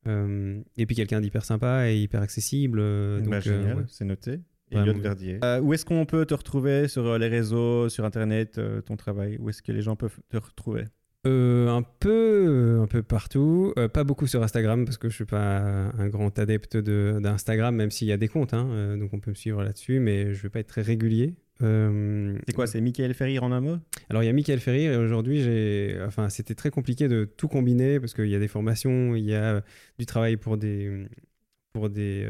Euh, et puis quelqu'un d'hyper sympa et hyper accessible. euh, donc, Bah, euh, génial, ouais. c'est noté. Elliot Verdier. Euh, où est-ce qu'on peut te retrouver sur les réseaux, sur Internet, euh, ton travail? Où est-ce que les gens peuvent te retrouver? Euh, un peu, un peu partout. Euh, pas beaucoup sur Instagram parce que je suis pas un grand adepte de- d'Instagram, même s'il y a des comptes, hein, euh, donc on peut me suivre là-dessus, mais je vais pas être très régulier. C'est quoi C'est Michael Ferrir en un mot? Alors il y a Michael Ferrir et aujourd'hui j'ai, enfin c'était très compliqué de tout combiner parce qu'il y a des formations, il y a du travail pour des pour des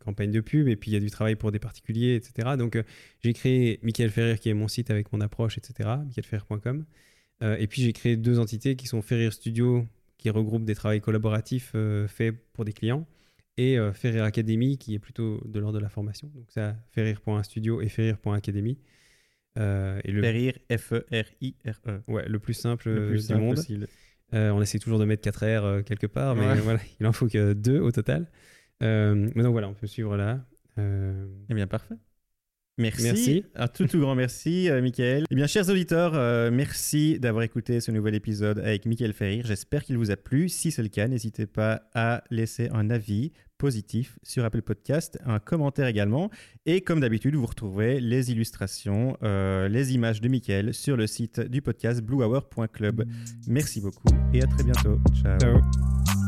campagnes de pub et puis il y a du travail pour des particuliers, etc. Donc j'ai créé Michael Ferrir qui est mon site avec mon approche, etc. michaelferrir.com. Euh, et puis j'ai créé deux entités qui sont Ferrir Studio qui regroupe des travaux collaboratifs euh, faits pour des clients et euh, Ferrir Academy qui est plutôt de l'ordre de la formation. Donc ça ferrir.studio et ferrir.academy. Euh, et le, Ferrir, F-E-R-I-R-E. Ouais, le plus simple, Le euh, plus du simple monde. possible. Euh, on essaie toujours de mettre 4 R euh, quelque part, mais Ouais. voilà, [laughs] il en faut que 2 au total. Euh, mais donc voilà, on peut suivre là. Euh, Eh bien, parfait. Merci. Merci. Un tout, tout grand merci, euh, Michael. Eh bien, chers auditeurs, euh, merci d'avoir écouté ce nouvel épisode avec Michael Ferrir. J'espère qu'il vous a plu. Si c'est le cas, n'hésitez pas à laisser un avis positif sur Apple Podcast, un commentaire également. Et comme d'habitude, vous retrouvez les illustrations, euh, les images de Michael sur le site du podcast bluehour.club. Merci beaucoup et à très bientôt. Ciao. ciao.